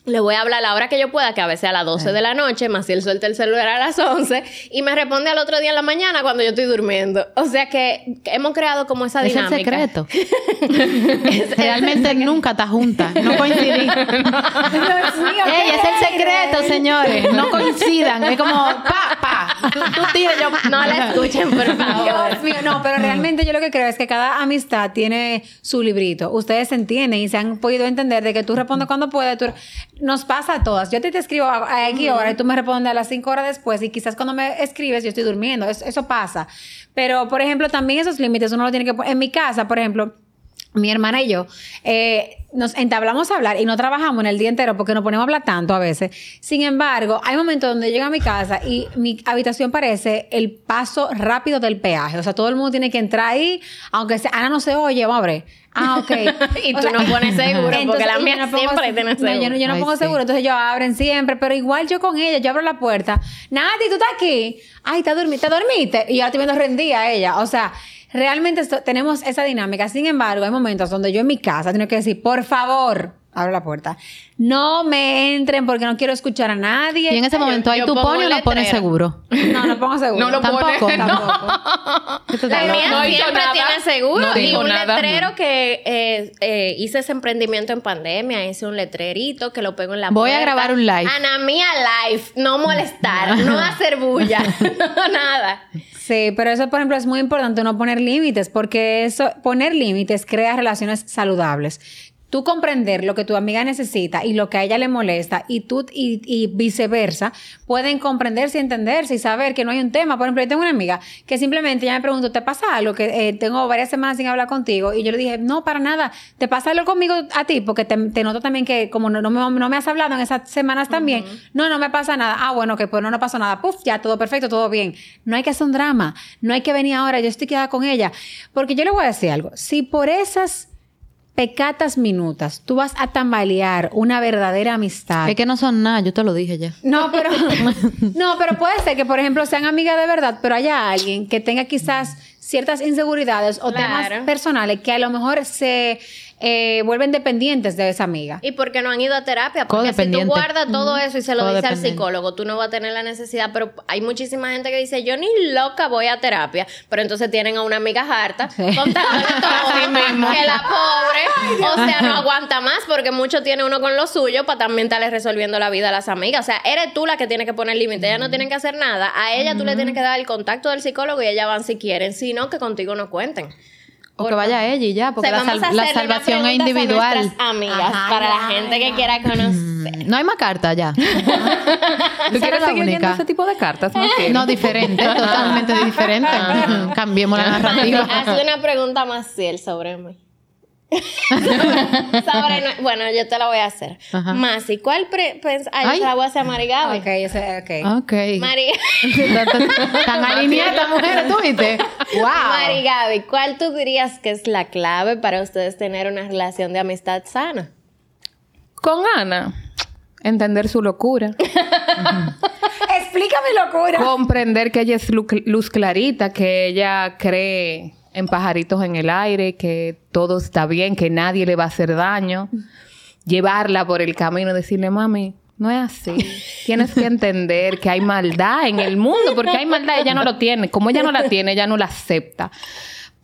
Le voy a hablar a la hora que yo pueda, que a veces a las 12 de la noche, más si él suelta el celular a las 11 y me responde al otro día en la mañana cuando yo estoy durmiendo. O sea que hemos creado como esa Es el dinámica. secreto. Realmente nunca está junta. No coincidí. Ey, es el secreto, señores. No coincidan. Es como pa, pa. Tú, tú tira, yo. No la escuchen, por favor. Dios mío, no, pero realmente yo lo que creo es que cada amistad tiene su librito. Ustedes se entienden y se han podido entender de que tú respondes cuando puedes. Tú... Nos pasa a todas. Yo te, te escribo a a X hora y tú me respondes a las 5 horas después y quizás cuando me escribes yo estoy durmiendo. Eso, eso pasa. Pero, por ejemplo, también esos límites uno lo tiene que poner. En mi casa, por ejemplo, mi hermana y yo eh, nos entablamos a hablar y no trabajamos en el día entero porque nos ponemos a hablar tanto a veces. Sin embargo, hay momentos donde llego a mi casa y mi habitación parece el paso rápido del peaje. O sea, todo el mundo tiene que entrar ahí, aunque sea, Ana no se oye, vamos a ver. Ah, ok. Y O tú no pones seguro, porque la mía yo no pongo- siempre tiene no, yo no, seguro. yo no Ay, pongo sí. seguro, entonces ellos abren siempre, pero igual yo con ella, yo abro la puerta. Nati, tú estás aquí. Ay, te dormiste, te dormiste. Y yo la estoy viendo rendida a ella. O sea, realmente esto- tenemos esa dinámica. Sin embargo, hay momentos donde yo en mi casa tengo que decir, por favor, abro la puerta. No me entren porque no quiero escuchar a nadie. Y en ese momento, ¿ahí tú pones o no pones seguro? No, no pongo seguro. No lo tampoco, pone. tampoco. La mía no siempre nada. tiene seguro. No y un nada. letrero que eh, eh, hice ese emprendimiento en pandemia. Hice un letrerito que lo pego en la Voy a grabar un live. Ana mía live. No molestar. no hacer bulla. no nada. Sí, pero eso, por ejemplo, es muy importante no poner límites, porque eso, poner límites crea relaciones saludables. Tú comprender lo que tu amiga necesita y lo que a ella le molesta y tú y, y viceversa, pueden comprenderse y entenderse y saber que no hay un tema. Por ejemplo, yo tengo una amiga que simplemente ya me preguntó, ¿te pasa algo? Que eh, tengo varias semanas sin hablar contigo y yo le dije, no, para nada, ¿te pasa algo conmigo a ti? Porque te, te noto también que como no, no, me, no me has hablado en esas semanas también, no, no me pasa nada. Ah, bueno, que pues no, no pasó nada. Puf, ya, todo perfecto, todo bien. No hay que hacer un drama, no hay que venir ahora, yo estoy quedada con ella. Porque yo le voy a decir algo, si por esas pecatas minutas, tú vas a tambalear una verdadera amistad. Es que no son nada, yo te lo dije ya. No, pero no, pero puede ser que, por ejemplo, sean amigas de verdad, pero haya alguien que tenga quizás ciertas inseguridades o Claro. temas personales que a lo mejor se eh, vuelven dependientes de esa amiga. Y porque no han ido a terapia. Porque si tú guardas todo eso y se lo dices al psicólogo, tú no vas a tener la necesidad. Pero hay muchísima gente que dice, yo ni loca voy a terapia. Pero entonces tienen a una amiga harta Sí. contándole todo. Que la pobre, o sea, no aguanta más porque mucho tiene uno con lo suyo para también estarle resolviendo la vida a las amigas. O sea, eres tú la que tiene que poner límite. Ellas no tienen que hacer nada. A ella tú le tienes que dar el contacto del psicólogo y ellas van si quieren. Si no, que contigo no cuenten. O que vaya ella y ya, porque O sea, la, sal- a la salvación es a individual. nuestras amigas, Ajá, para la ya, gente que quiera conocer. No hay más carta ya. ¿Tú quieres seguir viendo única. ese tipo de cartas? No, diferente, totalmente diferente. Cambiemos la narrativa. Hazle una pregunta más Ciel sobre mí. Sobre no- bueno, yo te la voy a hacer. Ajá. Masi, ¿cuál pre pens- Ay, Ay. yo la voy a hacer a Mari Gaby. Ok, yo sé, ok. Ok. Mari, Tan alineada esta mujer, ¿tú viste? ¡Wow! Mari Gaby, ¿cuál tú dirías que es la clave para ustedes tener una relación de amistad sana? Con Ana, entender su locura. Explícame locura. comprender que ella es lu- luz clarita, que ella cree en pajaritos en el aire, que todo está bien, que nadie le va a hacer daño. Llevarla por el camino, decirle, mami, no es así. Tienes que entender que hay maldad en el mundo, porque hay maldad, ella no lo tiene. Como ella no la tiene, ella no la acepta.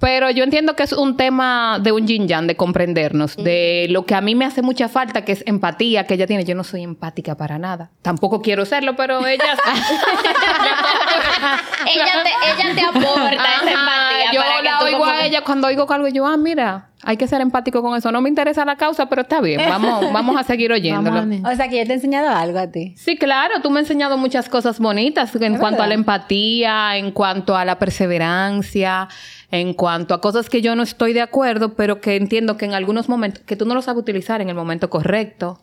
Pero yo entiendo que es un tema de un yin yang, de comprendernos, de lo que a mí me hace mucha falta, que es empatía, que ella tiene. Yo no soy empática para nada. Tampoco quiero serlo, pero ella... ella, te, ella te aporta esa Ajá, empatía. yo para que la tú oigo como a ella cuando oigo algo yo, ah, mira, hay que ser empático con eso. No me interesa la causa, pero está bien. Vamos, vamos a seguir oyéndolo. Vamos. O sea, que yo te he enseñado algo a ti. Sí, claro, tú me has enseñado muchas cosas bonitas en Es cuanto a la empatía, en cuanto a la perseverancia, en cuanto a cosas que yo no estoy de acuerdo, pero que entiendo que en algunos momentos, que tú no lo sabes utilizar en el momento correcto,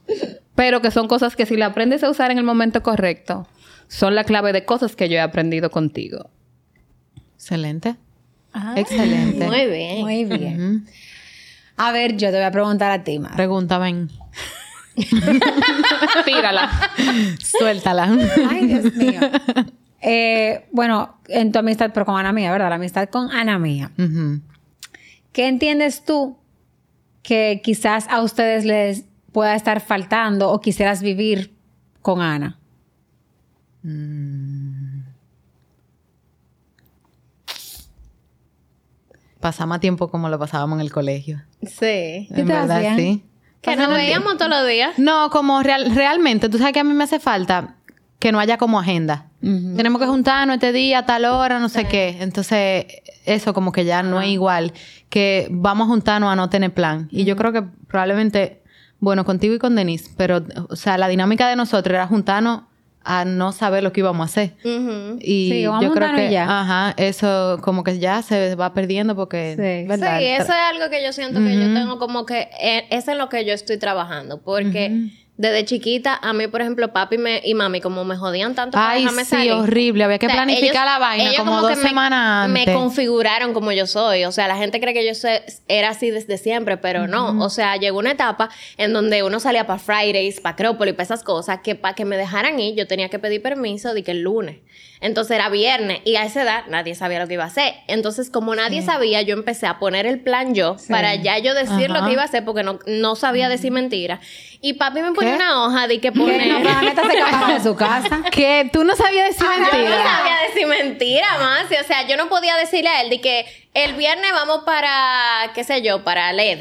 pero que son cosas que si la aprendes a usar en el momento correcto, son la clave de cosas que yo he aprendido contigo. Excelente. Ah, Excelente. Muy bien. Muy bien. A ver, yo te voy a preguntar a ti, Mar. Pregúntame. Tírala. Suéltala. Ay, Dios mío. Eh, bueno, en tu amistad, pero con Ana Mía, ¿verdad? La amistad con Ana Mía. ¿Qué entiendes tú que quizás a ustedes les pueda estar faltando o quisieras vivir con Ana? Pasar más tiempo como lo pasábamos en el colegio. Sí. ¿Qué en verdad, hacían? sí. Que nos veíamos todos los días. No, como real- realmente, tú sabes que a mí me hace falta que no haya como agenda. Tenemos que juntarnos este día a tal hora, no sé qué. Entonces, eso como que ya no es igual. Que vamos a juntarnos a no tener plan. Y yo creo que probablemente, bueno, contigo y con Denise, pero, o sea, la dinámica de nosotros era juntarnos a no saber lo que íbamos a hacer. Y Sí, vamos a yo creo que, ya. ajá, eso como que ya se va perdiendo porque, Sí. ¿verdad? Sí, eso es algo que yo siento que yo tengo como que eh, es en lo que yo estoy trabajando, porque desde chiquita a mí, por ejemplo, papi me- y mami como me jodían tanto para Ay, dejarme sí, salir. horrible. Había que O sea, planificar ellos- la vaina ellos como, dos que me- semanas antes. Me configuraron como yo soy. O sea, la gente cree que yo era así desde siempre, pero no. O sea, llegó una etapa en donde uno salía para Fridays, para Acrópolis, para esas cosas, que para que me dejaran ir, yo tenía que pedir permiso de que el lunes. Entonces era viernes y a esa edad nadie sabía lo que iba a hacer. Entonces, como nadie sabía, yo empecé a poner el plan yo Sí. para ya yo decir lo que iba a hacer porque no, no sabía decir mentira. Y papi me ponía una hoja de que poner... no, pero se de su casa. Que tú no sabías decir Yo no sabía decir mentira más. O sea, yo no podía decirle a él de que el viernes vamos para, qué sé yo, para LED.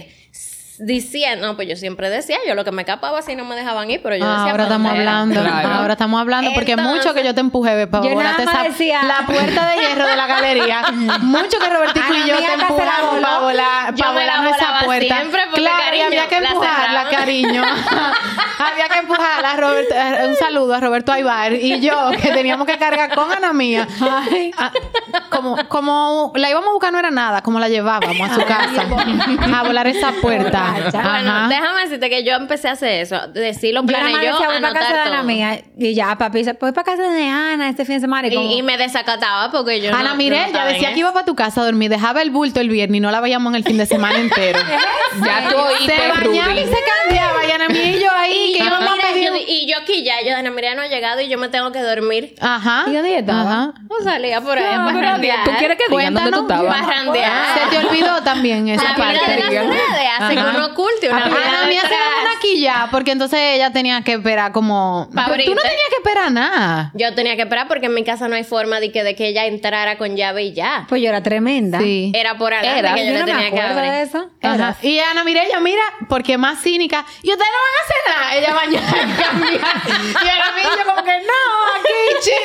Diciendo, no, pues yo siempre decía, yo lo que me escapaba si no me dejaban ir, pero yo Ah, decía. ahora ¿pa' estamos hablando. Claro. Ahora estamos hablando porque Entonces- mucho que yo te empujé para Yo volarte nada más esa decía- la puerta de hierro de la galería. mucho que Robertico y yo te empujamos para volar, para volarnos esa puerta. siempre porque, claro, y cariño, había que la empujarla, cariño. había que empujarla a Roberto, eh, un saludo a Roberto Aybar y yo que teníamos que cargar con Ana mía. Ah, como como la íbamos a buscar no era nada, como la llevábamos a su casa a volar esa puerta. Bueno, Ajá. déjame decirte que yo empecé a hacer eso, decir los Yo planes yo, decía, voy para casa de anotar Ana todo. mía. Y ya, papi dice, voy para casa de Ana este fin de semana. Y, como, Y, y me desacataba porque yo Ana no, en decía que iba para tu casa a dormir, dejaba el bulto el viernes y no la veíamos en el fin de semana entero. Ya tú oíste, se bañaba y se cambiaba y Ana Mía y yo ahí, Y que yo, íbamos a pedir... yo- y yo aquí ya, yo Ana María no ha llegado y yo me tengo que dormir. Ajá. ¿Y dónde estaba? Ajá. No salía por ahí a No, pero parrandear. ¿Tú quieres que digan dónde tú Cuéntanos. estabas? Parrandear. Se te olvidó también esa parte. de las redes hace que Ajá. Uno oculte una Mía se detrás. daba una quilla porque entonces ella tenía que esperar como... Pa' Pero Tú no tenías que esperar nada. Yo tenía que esperar porque en mi casa no hay forma de que, de que ella entrara con llave y ya. Pues yo era tremenda. Sí. Era por adelante Era. que yo, Yo le no me tenía que acuerdo abrir. de eso. Ajá. Era. Y Ana Mirella, mira, porque más cínica. Y ustedes no van a hacer nada. Ella bañada y cambiar. Y Ana Mirella como que no, aquí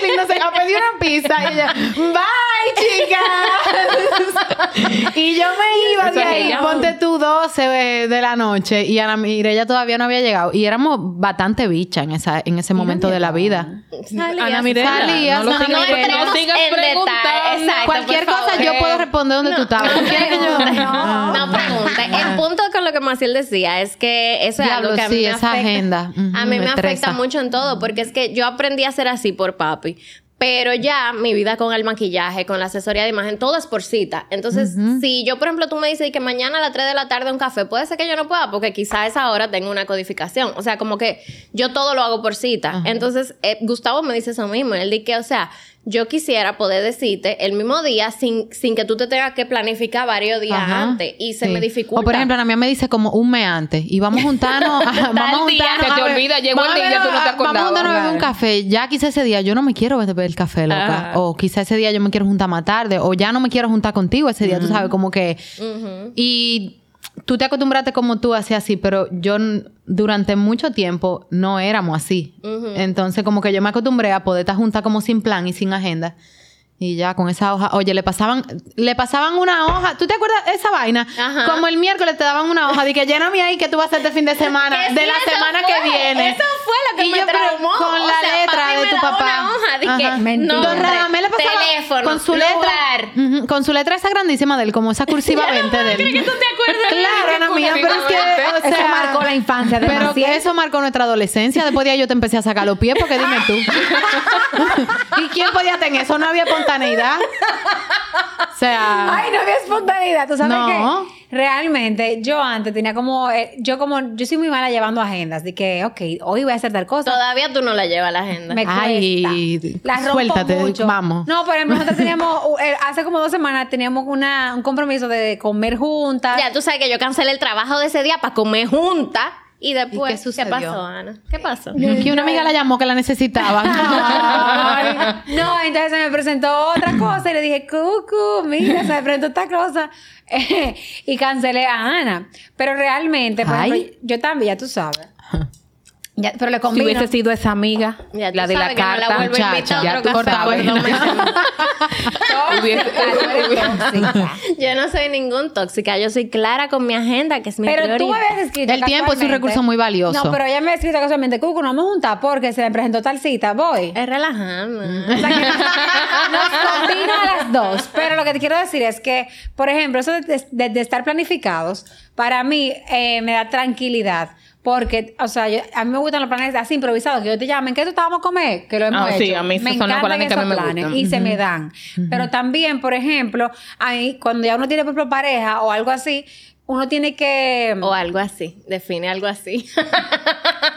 chilling, no sé, a pedir una pizza. Y ella, bye, chicas. y yo me iba de ahí, ponte tú 12 de de la noche. Y Ana Mirella todavía no había llegado. Y éramos bastante bicha en, esa, en ese momento de la vida. Ana Mirella, Salías, no lo no, sigas, no no sigas en detalle, preguntando. exacto. Cualquier cosa favor. yo puedo responder donde tú estabas. No, no pregunte. El punto con lo que Maciel decía es que eso es Diablo, algo que a mí sí, me esa afecta. agenda. A mí me me, afecta mucho en todo porque es que yo aprendí a ser así por papi. Pero ya mi vida con el maquillaje, con la asesoría de imagen, todo es por cita. Entonces, si yo, por ejemplo, tú me dices que mañana a las 3 de la tarde un café, puede ser que yo no pueda porque quizá a esa hora tengo una codificación. O sea, como que yo todo lo hago por cita. Entonces, eh, Gustavo me dice eso mismo. Él dice que, o sea, yo quisiera poder decirte el mismo día sin, sin que tú te tengas que planificar varios días Ajá. antes. Y se Sí. me dificulta. O por ejemplo, Ana Mía me dice como un mes antes y vamos a juntarnos, a- vamos a juntarnos. Se te olvida, llegó el día, tú no te a- Vamos a acordabas. juntarnos a beber un café. Ya quizá ese día yo no me quiero beber el café, loca. Ajá. O quizá ese día yo me quiero juntar más tarde. O ya no me quiero juntar contigo ese día, tú sabes, como que... Y tú te acostumbraste como tú hacías así, pero yo durante mucho tiempo no éramos así. Entonces como que yo me acostumbré a poder estar junta como sin plan y sin agenda. Y ya con esa hoja, oye, le pasaban, le pasaban una hoja. ¿Tú te acuerdas de esa vaina? Ajá. Como el miércoles te daban una hoja de que lléname ahí que tú vas a hacer este fin de semana, de sí, la semana fue, que viene. Eso fue lo que Y me yo, pero traumó. Con O la sea, letra de me tu papá. una hoja de que Ajá. Mentira. nombre, Don Radamés le pasaba teléfono, con su letra, con su letra esa grandísima de él, como esa cursiva 20 de él. ¿Crees que tú te acuerdas? Claro, Ana mía, pero es que, o Eso marcó la infancia de Pero que eso marcó nuestra adolescencia. Después de ahí yo te empecé a sacar los pies, porque dime tú. ¿Y quién podía tener eso? No había espontaneidad. O sea, Ay, no había espontaneidad. ¿Tú sabes No. qué? Realmente, yo antes tenía como... eh, yo como... Yo soy muy mala llevando agendas. De que, ok, hoy voy a hacer tal cosa. Todavía tú no la llevas la agenda. Me cuesta. Ay, La rompo suéltate, mucho. vamos. No, por ejemplo, nosotros teníamos... eh, hace como dos semanas teníamos una, un compromiso de comer juntas. Ya tú sabes que yo cancelé el trabajo de ese día para comer junta. Y después, ¿Y qué pasó, Ana? ¿Qué pasó? que una amiga la llamó que la necesitaba. No, entonces se me presentó otra cosa y le dije, Cucu, mira, se me presentó esta cosa. y cancelé a Ana. Pero realmente, por ejemplo, yo también, ya tú sabes. Ya, pero le Si hubiese sido esa amiga, Ya la de la que no la carta, ya tú. Hubiese- Tóxica. Yo no soy ningún tóxica. Yo soy clara con mi agenda, que es mi Pero tú me habías escrito. El tiempo es un recurso muy valioso. No, pero ella me ha escrito casualmente, Cucu, nos vamos a juntar porque se me presentó tal cita, voy. Es relajando. O sea que nos combino a las dos. Pero lo que te quiero decir es que, por ejemplo, eso de, de- de estar planificados, para mí eh, me da tranquilidad. Porque, o sea, yo- a mí me gustan los planes así improvisados, que yo te llamen, ¿qué tú estábamos a comer? Que lo hemos Ah, hecho. sí, a mí me son los planes que me planes gustan. y se me dan. Pero también, por ejemplo, ahí, cuando ya uno tiene, ejemplo, pareja o algo así, uno tiene que... O algo así. Define algo así.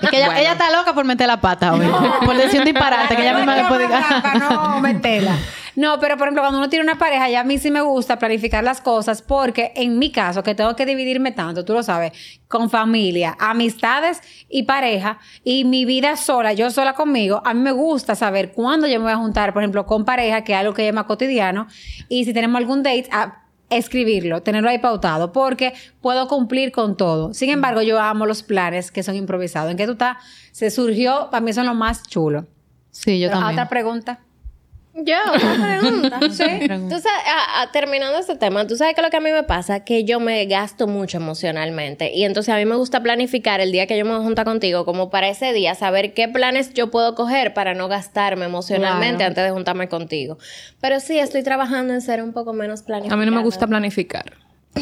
Es que ella, ella está loca por meter la pata hoy. por decir un disparate que ella misma no, después diga. no, metela. No, pero por ejemplo, cuando uno tiene una pareja, ya a mí sí me gusta planificar las cosas porque en mi caso, que tengo que dividirme tanto, tú lo sabes, con familia, amistades y pareja y mi vida sola, yo sola conmigo, a mí me gusta saber cuándo yo me voy a juntar, por ejemplo, con pareja, que es algo que es más cotidiano, y si tenemos algún date, a escribirlo, tenerlo ahí pautado, porque puedo cumplir con todo. Sin embargo, yo amo los planes que son improvisados. ¿En qué tú estás? Se surgió, para mí son lo más chulo. Sí, yo Pero, también. Otra pregunta. Yo, otra pregunta. Sí. Tú sabes, a- a- terminando este tema, tú sabes que lo que a mí me pasa que yo me gasto mucho emocionalmente y entonces a mí me gusta planificar el día que yo me voy a juntar contigo como para ese día saber qué planes yo puedo coger para no gastarme emocionalmente Claro. antes de juntarme contigo. Pero sí, estoy trabajando en ser un poco menos A planificada. mí no me gusta planificar.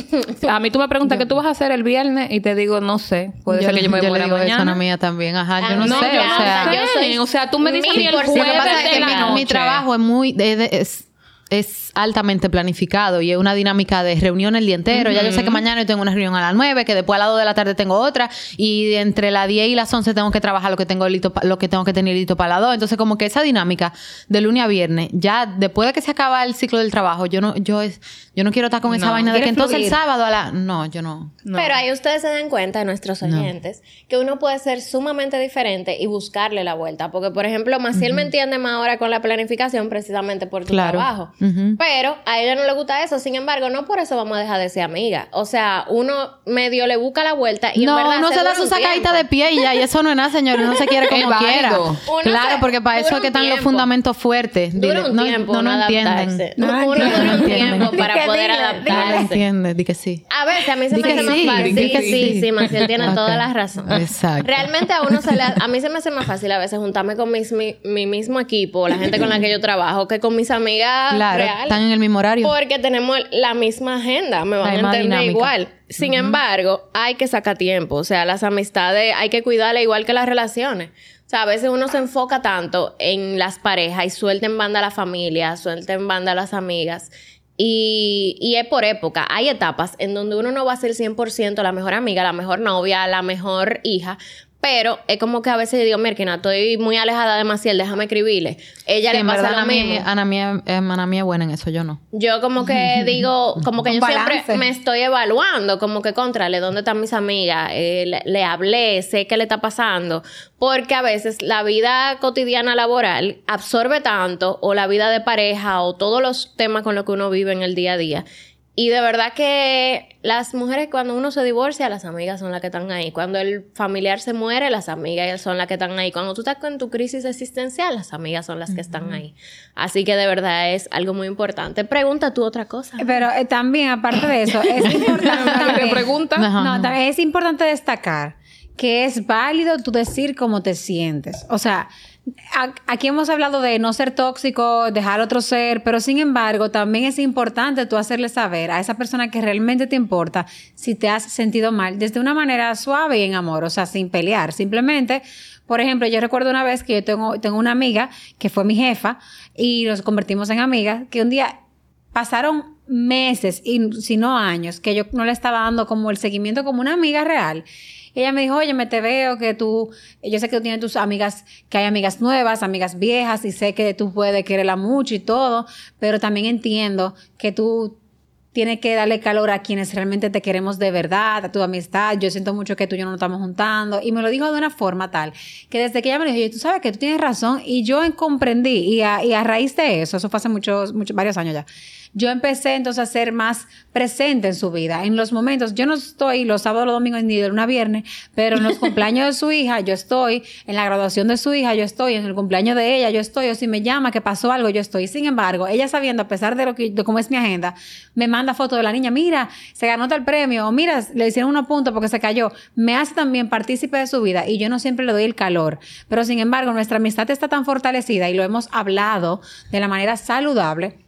A mí tú me preguntas qué tú vas a hacer el viernes y te digo, no sé. Puede ser que yo me le muera digo eso a mañana. la mía también. Ajá, yo Ah, no, no, sé. o sea, o sea, yo soy o sea, tú me dices a el Lo que pasa es mi, noche. mi trabajo es muy... de- de- es, es altamente planificado y es una dinámica de reunión el día entero. Ya yo sé que mañana yo tengo una reunión a las 9, que después a las 2 de la tarde tengo otra y entre las 10 y las 11 tengo que trabajar lo que tengo listo pa- lo que tengo que tener listo para las 2. Entonces como que esa dinámica de lunes a viernes, ya después de que se acaba el ciclo del trabajo, yo no yo es yo no quiero estar con esa vaina de que entonces fluir. el sábado a la no, yo no. No. Pero ahí ustedes se dan cuenta, nuestros oyentes, que uno puede ser sumamente diferente y buscarle la vuelta. Porque, por ejemplo, Maciel me entiende más ahora con la planificación precisamente por tu Claro. trabajo. Pero a ella no le gusta eso. Sin embargo, no por eso vamos a dejar de ser amigas. O sea, uno medio le busca la vuelta y en no, verdad uno se da su sacadita de pie y ya, y eso no es nada, señor. Uno se quiere como quiera. Uno claro, se- porque para eso es que están los fundamentos fuertes. Dura un no, tiempo no, no uno adaptarse. No, uno no dura un tiempo para que poder dile, No adaptarse. entiende, di que sí. A veces a mí se Di me hace más fácil. di Sí, que sí, sí. sí, Maciel tiene Ok. toda la razón. Exacto. Realmente a uno se le, a mí se me hace más fácil a veces juntarme con mis, mi, mi mismo equipo, la gente con la que yo trabajo, que con mis amigas Claro, reales. Están en el mismo horario. Porque tenemos la misma agenda, me van a entender dinámica. igual. Sin embargo, hay que sacar tiempo. O sea, las amistades hay que cuidarlas igual que las relaciones. O sea, a veces uno se enfoca tanto en las parejas y suelta en banda a la familia, suelta en banda a las amigas. Y, y es por época. Hay etapas en donde uno no va a ser 100% la mejor amiga, la mejor novia, la mejor hija. Pero es como que a veces yo digo, Mirkina, estoy muy alejada de Maciel, déjame escribirle. Ella Sí, le pasa verdad, lo Ana mía, mismo. Ana mía, eh, Ana mía es buena en eso, yo no. Yo como que digo, como que yo siempre me estoy evaluando, como que contrale, ¿dónde están mis amigas? Eh, le, le hablé, sé qué le está pasando, porque a veces la vida cotidiana laboral absorbe tanto, o la vida de pareja, o todos los temas con los que uno vive en el día a día. Y de verdad que las mujeres cuando uno se divorcia, las amigas son las que están ahí. Cuando el familiar se muere, las amigas son las que están ahí. Cuando tú estás con tu crisis existencial, las amigas son las que están ahí. Así que de verdad es algo muy importante. Pregunta tú otra cosa. Pero eh, también, aparte de eso, es importante ¿Qué también- pregunta? No, también es importante destacar que es válido tú decir cómo te sientes. O sea, aquí hemos hablado de no ser tóxico, dejar otro ser, pero sin embargo, también es importante tú hacerle saber a esa persona que realmente te importa si te has sentido mal desde una manera suave y en amor, o sea, sin pelear. Simplemente, por ejemplo, yo recuerdo una vez que yo tengo, tengo una amiga que fue mi jefa y nos convertimos en amigas, que un día pasaron meses y si no años que yo no le estaba dando como el seguimiento como una amiga real. Ella me dijo, oye, me te veo que tú, yo sé que tú tienes tus amigas, que hay amigas nuevas, amigas viejas, y sé que tú puedes quererla mucho y todo, pero también entiendo que tú tienes que darle calor a quienes realmente te queremos de verdad, a tu amistad. Yo siento mucho que tú y yo no nos estamos juntando. Y me lo dijo de una forma tal que desde que ella me dijo, oye, tú sabes que tú tienes razón. Y yo comprendí. Y a, y a raíz de eso, eso fue hace muchos, muchos, varios años ya. Yo empecé entonces a ser más presente en su vida. En los momentos, yo no estoy los sábados, los domingos ni de luna a viernes, pero en los cumpleaños de su hija, yo estoy. En la graduación de su hija, yo estoy. En el cumpleaños de ella, yo estoy. O si me llama que pasó algo, yo estoy. Sin embargo, ella sabiendo, a pesar de lo que, de cómo es mi agenda, me manda fotos de la niña. Mira, se ganó tal premio. O mira, le hicieron unos puntos porque se cayó. Me hace también partícipe de su vida y yo no siempre le doy el calor. Pero sin embargo, nuestra amistad está tan fortalecida y lo hemos hablado de la manera saludable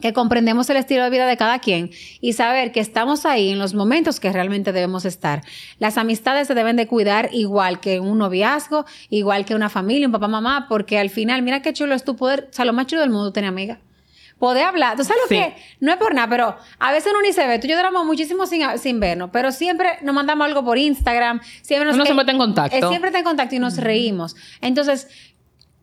que comprendemos el estilo de vida de cada quien y saber que estamos ahí en los momentos que realmente debemos estar. Las amistades se deben de cuidar igual que un noviazgo, igual que una familia, un papá, mamá, porque al final, mira qué chulo es tu poder, o sea, lo más chulo del mundo tener amiga. Poder hablar, ¿tú sabes lo que? No es por nada, pero a veces uno ni se ve. Tú y yo duramos muchísimo sin, sin vernos, pero siempre nos mandamos algo por Instagram, siempre nos Uno siempre está en contacto. Eh, siempre está en contacto y nos reímos. Entonces,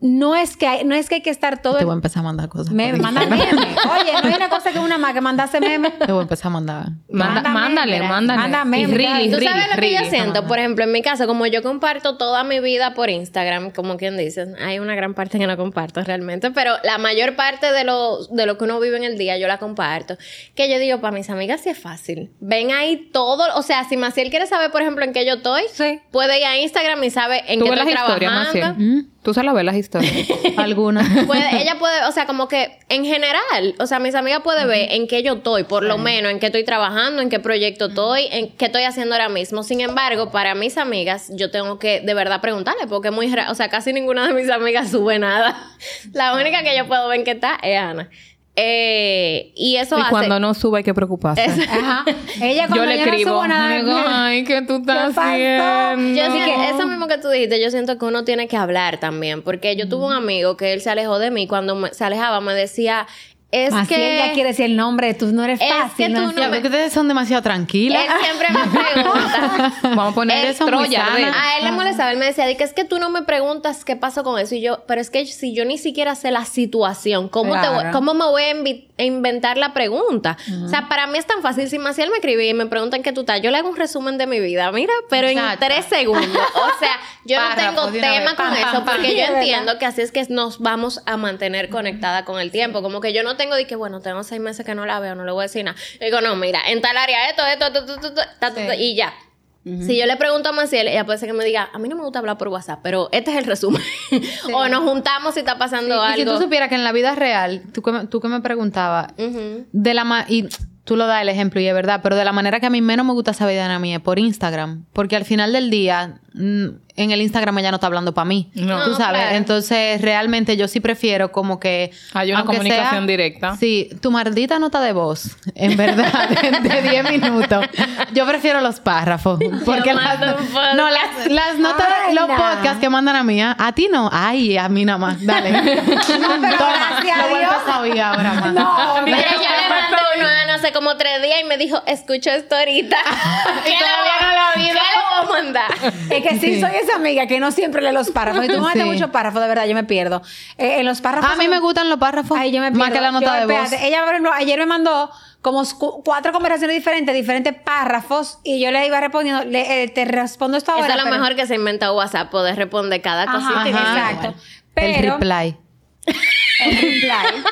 no es que hay, no es que hay que estar todo Te voy a empezar a mandar cosas. meme, por manda meme. Oye, no hay una cosa que una más que mandase meme. Te voy a empezar a mandar. Manda- Mándame, mándale, mira, mándale. reel, y Tú sabes lo que yo siento, manda. por ejemplo, en mi caso, como yo comparto toda mi vida por Instagram, como quien dice, hay una gran parte que no comparto realmente, pero la mayor parte de lo, de lo que uno vive en el día yo la comparto. Que yo digo, para mis amigas sí es fácil. Ven ahí todo, o sea, si Maciel quiere saber, por ejemplo, en qué yo estoy, Sí. puede ir a Instagram y sabe en Tú qué ves estoy las historias, trabajando. Maciel. Tú sabes ver las historias. Alguna. Puede- ella puede, o sea, como que en general, o sea, mis amigas pueden ver en qué yo estoy, por lo menos, en qué estoy trabajando, en qué proyecto estoy, en qué estoy haciendo ahora mismo. Sin embargo, para mis amigas, yo tengo que de verdad preguntarle, porque es muy, o sea, casi ninguna de mis amigas sube nada. La única que yo puedo ver en qué está es Ana. Eh, y eso y hace... cuando no sube hay que precuparse. Ajá. Ella cuando Yo le no escribo. subo nada, digo, ay, ¿qué tú estás haciendo? Yo sí que eso mismo que tú dijiste, yo siento que uno tiene que hablar también, porque yo tuve un amigo que él se alejó de mí, cuando me- se alejaba me decía, es Así que... ella quiere decir el nombre, tú no eres Es fácil. que no tú no Ya, me- porque ustedes son demasiado tranquilas. Él siempre me pregunta. Vamos a poner Él muy Troya. sanas. de- A él le molestaba, él me decía, di que es que tú no me preguntas qué pasó con eso. Y yo, pero es que si yo ni siquiera sé la situación, ¿cómo, te voy- cómo me voy a, inventar la pregunta? O sea, para mí es tan fácil. Si Maciel me escribe y me preguntan qué tú estás, yo le hago un resumen de mi vida, mira, pero en tres segundos. O sea, yo no tengo tema con eso porque yo entiendo que así es que nos vamos a mantener conectada con el tiempo. Como que yo no tengo de que, bueno, tengo seis meses que no la veo, no le voy a decir nada. Yo digo, no, mira, en tal área esto, esto, esto, esto, y ya. Si yo le pregunto a Maciel, ella puede ser que me diga, a mí no me gusta hablar por WhatsApp, pero este es el resumen. o nos juntamos si está pasando Y si algo. tú supieras que en la vida real, tú que me, tú que me preguntabas, de la ma- y tú lo das el ejemplo y es verdad, pero de la manera que a mí menos me gusta esa vida a mí es por Instagram, porque al final del día mm, en el Instagram ella no está hablando para mí, No. tú No, sabes, claro. entonces realmente yo sí prefiero como que Hay una comunicación directa. Sí, tu maldita nota de voz, en verdad, de de 10 minutos. Yo prefiero los párrafos, porque las, no, las, las notas, Ay, los no. podcasts que mandan a mí, a ti no, ay, a mí nada más, dale. pero Toma, gracias lo voy a Dios. empezar a oír ahora más. No, Mira, pero- yo le mandé uno a Ana hace como tres días y me dijo, escucho esto ahorita. ¿Qué todavía no lo ha oído. ¿Qué le voy a mandar? Es que sí, soy esa amiga que no siempre lee los párrafos. Y tú me mandas Sí. muchos párrafos, de verdad, yo me pierdo. Eh, en los párrafos. A mí me gustan los párrafos. Ay, yo me pierdo. Más que la nota Yo, de voz. Ella, por ejemplo, ayer me mandó como cu- cuatro conversaciones diferentes, diferentes párrafos, y yo le iba respondiendo, le- eh, te respondo esto ahora. Eso es lo pero- mejor que se inventa WhatsApp, poder responder cada Ajá, cosita. exacto. el Pero, reply. el reply.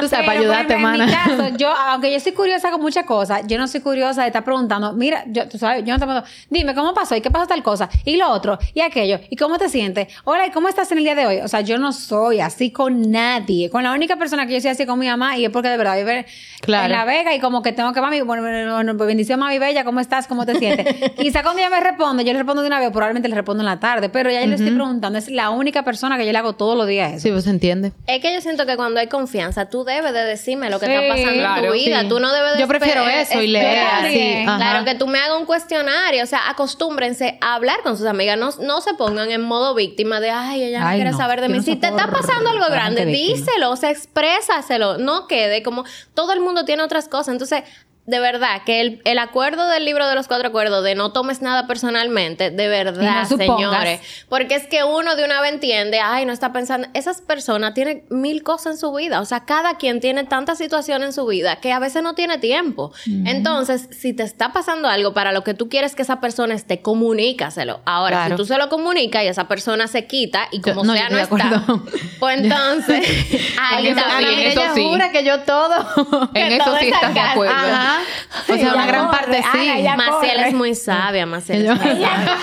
Tú sabes, para ayudarte, mana. En mi caso, yo, aunque yo soy curiosa con muchas cosas, yo no soy curiosa de estar preguntando, mira, yo, tú sabes, yo no te pregunto, dime, ¿cómo pasó? ¿Y qué pasó tal cosa? Y lo otro, y aquello, ¿y cómo te sientes? Hola, ¿y cómo estás en el día de hoy? O sea, yo no soy así con nadie. Con la única persona que yo soy así con mi mamá, y es porque de verdad vive Claro. en La Vega, y como que tengo que, mami, bueno, bueno, bueno, bendición, mami bella, ¿cómo estás? ¿Cómo te sientes? Quizá cuando ella me responde, yo le respondo de una vez, probablemente le respondo en la tarde, pero ya yo le estoy preguntando, es la única persona que yo le hago todos los días eso. Sí, pues se entiende. Es que yo siento que cuando hay confianza, tú debes de decirme lo que Sí, está pasando en tu vida. sí. Tú no debes de Yo prefiero eso y leer así. Claro, que tú me hagas un cuestionario. O sea, acostúmbrense a hablar con sus amigas. No, no se pongan en modo víctima de, ay, ella no Ay, quiere no, saber de mí. no si te está pasando algo grande, díselo, o sea, exprésaselo. No quede como todo el mundo tiene otras cosas. Entonces, de verdad, que el, el acuerdo del libro de los cuatro acuerdos de no tomes nada personalmente, de verdad, no señores. Porque es que uno de una vez entiende, ay, no está pensando. Esas personas tienen mil cosas en su vida. O sea, cada quien tiene tantas situaciones en su vida que a veces no tiene tiempo. Entonces, si te está pasando algo para lo que tú quieres que esa persona esté, comunícaselo. Ahora, Claro. si tú se lo comunicas y esa persona se quita y Yo- como no, sea no está, pues entonces, ahí eso ella sí. jura que yo todo. En Que eso todo sí es estás de acuerdo. Ajá. O sea, una gran corre, parte sí. Ana, Maciel corre. es muy sabia, Maciel. Es muy sabia.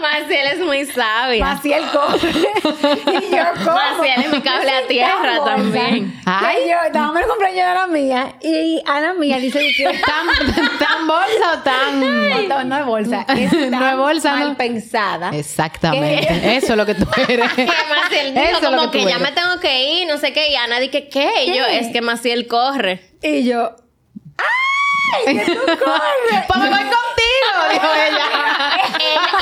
Maciel es muy sabia. Maciel corre. y yo como. Maciel es mi cable a tierra también. Ay, yo, estábamos en el cumpleaños de Ana mía y Ana mía dice que ¿Tan, tan bolsa o tan...? no, no es bolsa, es tan No es bolsa, mal no. pensada. Exactamente. Eso es lo que tú eres. Que Maciel dijo Eso como que, ya me tengo que ir, no sé qué, y Ana dije, ¿qué? Y yo, es que Maciel corre. Y yo, ¡ay! ¡Que tú corres! Me voy contigo, dijo ella.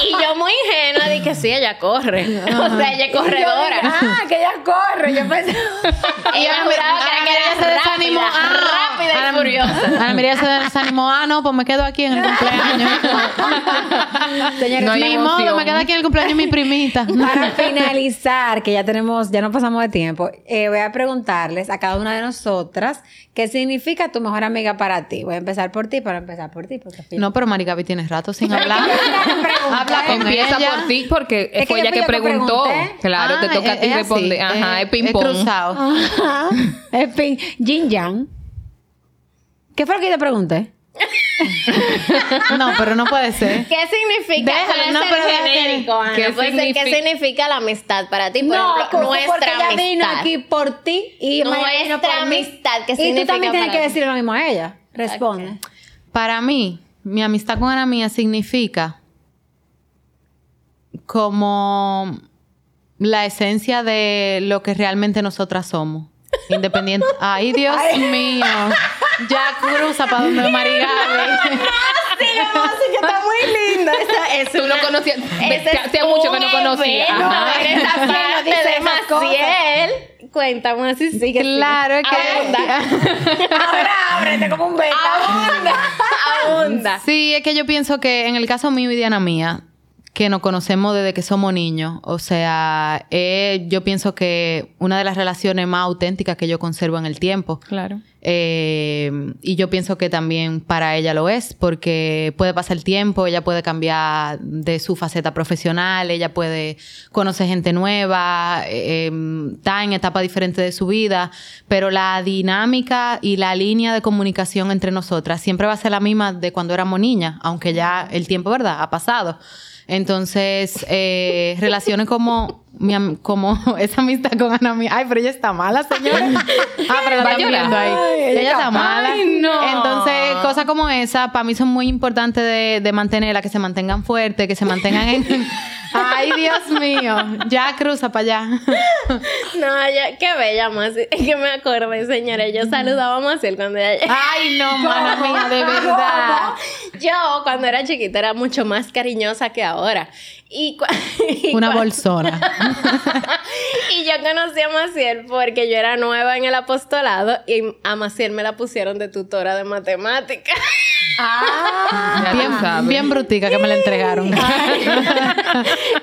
Y yo muy ingenua, dije, que sí, ella corre. o sea, ella es corredora. Ah, que ella corre. Yo pensé. ella juraba que era María que se desanimó. rápida, Ah, rápida y Ana- furiosa. Ana María se desanimó. Ah, no, pues me quedo aquí en el cumpleaños. Señores, No Ni modo, me quedo aquí en el cumpleaños mi primita. Para finalizar, que ya tenemos, ya no pasamos de tiempo, eh, voy a preguntarles a cada una de nosotras qué significa tu mejor amiga para ti. Voy a empezar por ti, para empezar por ti. Porque No, pero Mari Gaby tienes rato sin hablar. Habla con Empieza ella. por ti porque Es fue ella que preguntó. pregunté. Claro, te Ah, toca a es- ti es así, responder. Ajá, es ping es pong. cruzado. Ajá. Es pin- Yin Yang. ¿Qué fue lo que yo te pregunté? No, pero no puede ser. ¿Qué significa? Déjalo, no, ser pero genérico, Ana. ¿Qué Puede ser, ¿Qué significa? significa la amistad para ti? Por no, ejemplo, nuestra ella vino amistad. aquí por ti y Nuestra amistad, ¿qué Y tú significa también tienes para que ti? decirle lo mismo a ella. Responde. Para mí, mi amistad con Ana Mía significa como la esencia de lo que realmente nosotras somos. Independiente. Ay, Dios mío. Ya cruza para donde Mari Gaby. que está muy linda. Es Tú una- no es hacía mucho que no conocía. Ajá. esa Sí, no dice. Cuéntame si sigue. Claro, es que. Ahora ábrete como un beta. Abunda. Abunda. Sí, es que yo pienso que en el caso mío y de Ana Mía, que nos conocemos desde que somos niños, o sea, eh, yo pienso que una de las relaciones más auténticas que yo conservo en el tiempo. Claro. Eh, y yo pienso que también para ella lo es, porque puede pasar el tiempo, ella puede cambiar de su faceta profesional, ella puede conocer gente nueva, eh, está en etapas diferentes de su vida, pero la dinámica y la línea de comunicación entre nosotras siempre va a ser la misma de cuando éramos niñas, aunque ya el tiempo, ¿verdad?, ha pasado. Entonces, eh, relaciones como, mi como esa amistad con Ana Mía. Ay, pero ella está mala, señora. Ah, pero la están viendo ahí. Ay, ella, ella está mala. Ay, no. Entonces, cosas como esa, para mí son muy importantes de, de mantenerla, que se mantengan fuertes, que se mantengan en... Ay, Dios mío. Ya cruza para allá. No, ya, qué bella Maciel. Es que me acordé, señores. Yo saludaba a Maciel cuando ella Ay, no, mana mía, de verdad. Yo, cuando era chiquita, era mucho más cariñosa que ahora. Y, Una bolsona. y yo conocí a Maciel porque yo era nueva en el apostolado y a Maciel me la pusieron de tutora de matemáticas. Ya tú Bien, brutica que me la entregaron.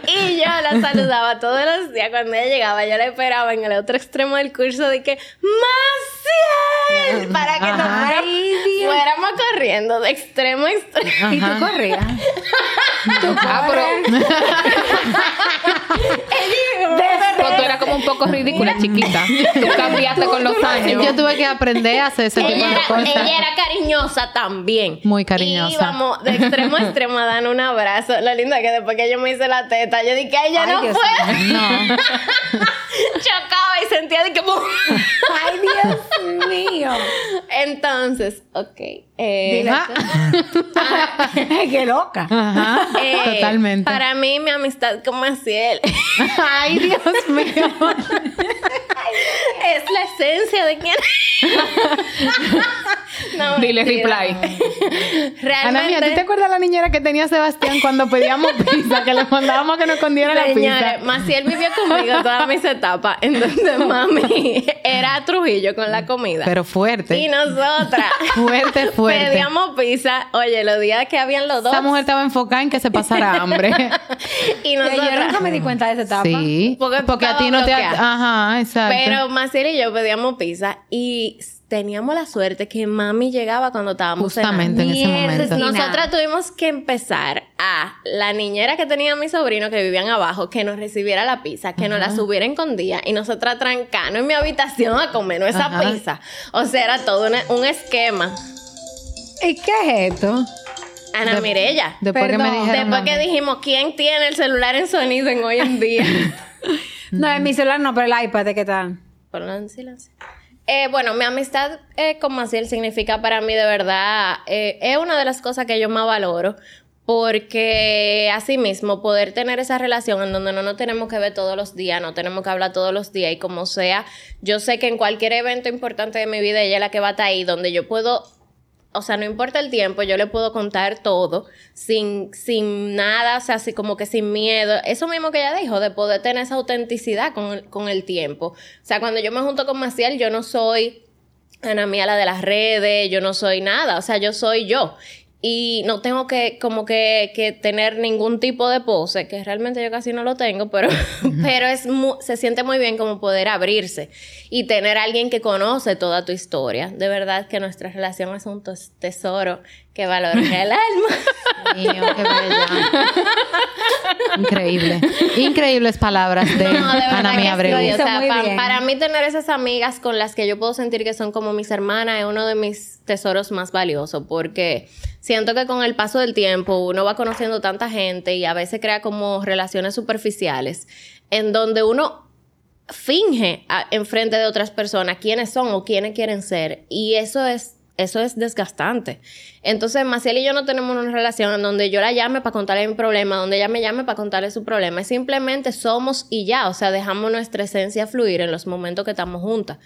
y yo la saludaba todos los días cuando ella llegaba. Yo la esperaba en el otro extremo del curso de que ¡Maciel! Para que nos fuéramos, fuéramos corriendo de extremo a extremo. ¿Y tú corrías? Ah, pero, como un poco ridícula, chiquita. Tú cambiaste con los años. Yo tuve que aprender a hacer ese tipo Ella de era, cosas. ella era cariñosa también. Muy cariñosa. Y íbamos de extremo a extremo a dar un abrazo. Lo lindo es que después que yo me hice la teta, yo dije, Ay, no Dios puedo. No. Chocaba y sentía de que... Ay, Dios mío. Entonces, ok. eh, Dile. Ah. Qué loca. Ajá. eh, Totalmente. Para mí, mi amistad con Maciel Ay, Dios mío. Es la esencia de quién. no, Dile reply. Realmente. Ana mía, ¿tú te acuerdas la niñera que tenía Sebastián cuando pedíamos pizza? Que le mandábamos que nos escondiera la Señores, pizza. Maciel vivió conmigo todas mis etapas. Entonces, mami, era Trujillo con la comida. Pero fuerte. y nosotras Fuerte, fuerte. pedíamos pizza. Oye, los días que habían los dos. Esa mujer estaba enfocada en que se pasara hambre. y Que yo nunca me di cuenta de esa etapa. sí. Porque a ti no te... bloqueada. Ajá, exacto. Pero Maciel y yo pedíamos pizza y teníamos la suerte que mami llegaba cuando estábamos Justamente en ese cenando. momento. Nosotras tuvimos que empezar a la niñera que tenía mi sobrino que vivían abajo que nos recibiera la pizza, que nos la subiera en día y nosotras trancanos en mi habitación a comernos esa Ajá. pizza. O sea, era todo una- un esquema. ¿Y qué es esto? Ana De- Mirella. Después que me Perdón, dijeron... Después que dijimos, ¿quién tiene el celular en sonido en hoy en día? No, en mi celular no, pero el iPad, ¿de qué tal? Ponlo en silencio. Eh, bueno, mi amistad eh, con Maciel significa para mí de verdad, eh, es una de las cosas que yo más valoro, porque asimismo poder tener esa relación en donde no nos tenemos que ver todos los días, no tenemos que hablar todos los días y como sea, yo sé que en cualquier evento importante de mi vida ella es la que va a estar ahí, donde yo puedo o sea, no importa el tiempo, yo le puedo contar todo sin, sin nada, o sea, así como que sin miedo. Eso mismo que ella dijo, de poder tener esa autenticidad con el, con el tiempo. O sea, cuando yo me junto con Maciel, yo no soy Ana Mía la de las redes, yo no soy nada, o sea, yo soy yo y no tengo que como que, que, tener ningún tipo de pose, que realmente yo casi no lo tengo, pero, pero es se siente muy bien como poder abrirse y tener a alguien que conoce toda tu historia. De verdad que nuestra relación es un tesoro que valora el alma. Mío, qué bella. Increíble. Increíbles palabras de, Ana Mía Abreu. O sea, para mí tener esas amigas con las que yo puedo sentir que son como mis hermanas es uno de mis tesoros más valiosos porque siento que con el paso del tiempo uno va conociendo tanta gente y a veces crea como relaciones superficiales en donde uno finge en frente de otras personas quiénes son o quiénes quieren ser y eso es eso es desgastante. Entonces, Maciel y yo no tenemos una relación en donde yo la llame para contarle mi problema, donde ella me llame para contarle su problema. Es simplemente somos y ya, o sea, dejamos nuestra esencia fluir en los momentos que estamos juntas.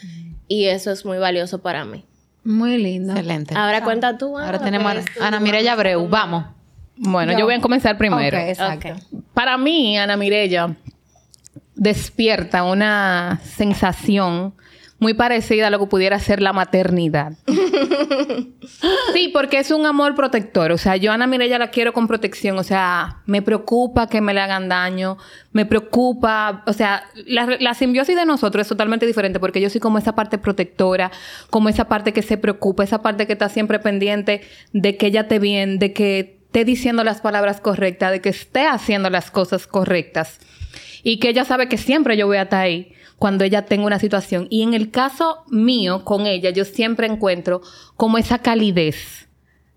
Y eso es muy valioso para mí. Muy lindo. Excelente. Ahora cuenta tú. Ahora tenemos a Ana Mireya Abreu. Vamos. Bueno, yo, voy a comenzar primero. exacto. Para mí, Ana Mirella despierta una sensación muy parecida a lo que pudiera ser la maternidad. sí, porque es un amor protector. O sea, yo Ana Mireya la quiero con protección. O sea, me preocupa que me le hagan daño. Me preocupa. O sea, la, la simbiosis de nosotros es totalmente diferente porque yo soy como esa parte protectora, como esa parte que se preocupa, esa parte que está siempre pendiente de que ella esté bien, de que esté diciendo las palabras correctas, de que esté haciendo las cosas correctas. Y que ella sabe que siempre yo voy a estar ahí cuando ella tenga una situación. Y en el caso mío con ella, yo siempre encuentro como esa calidez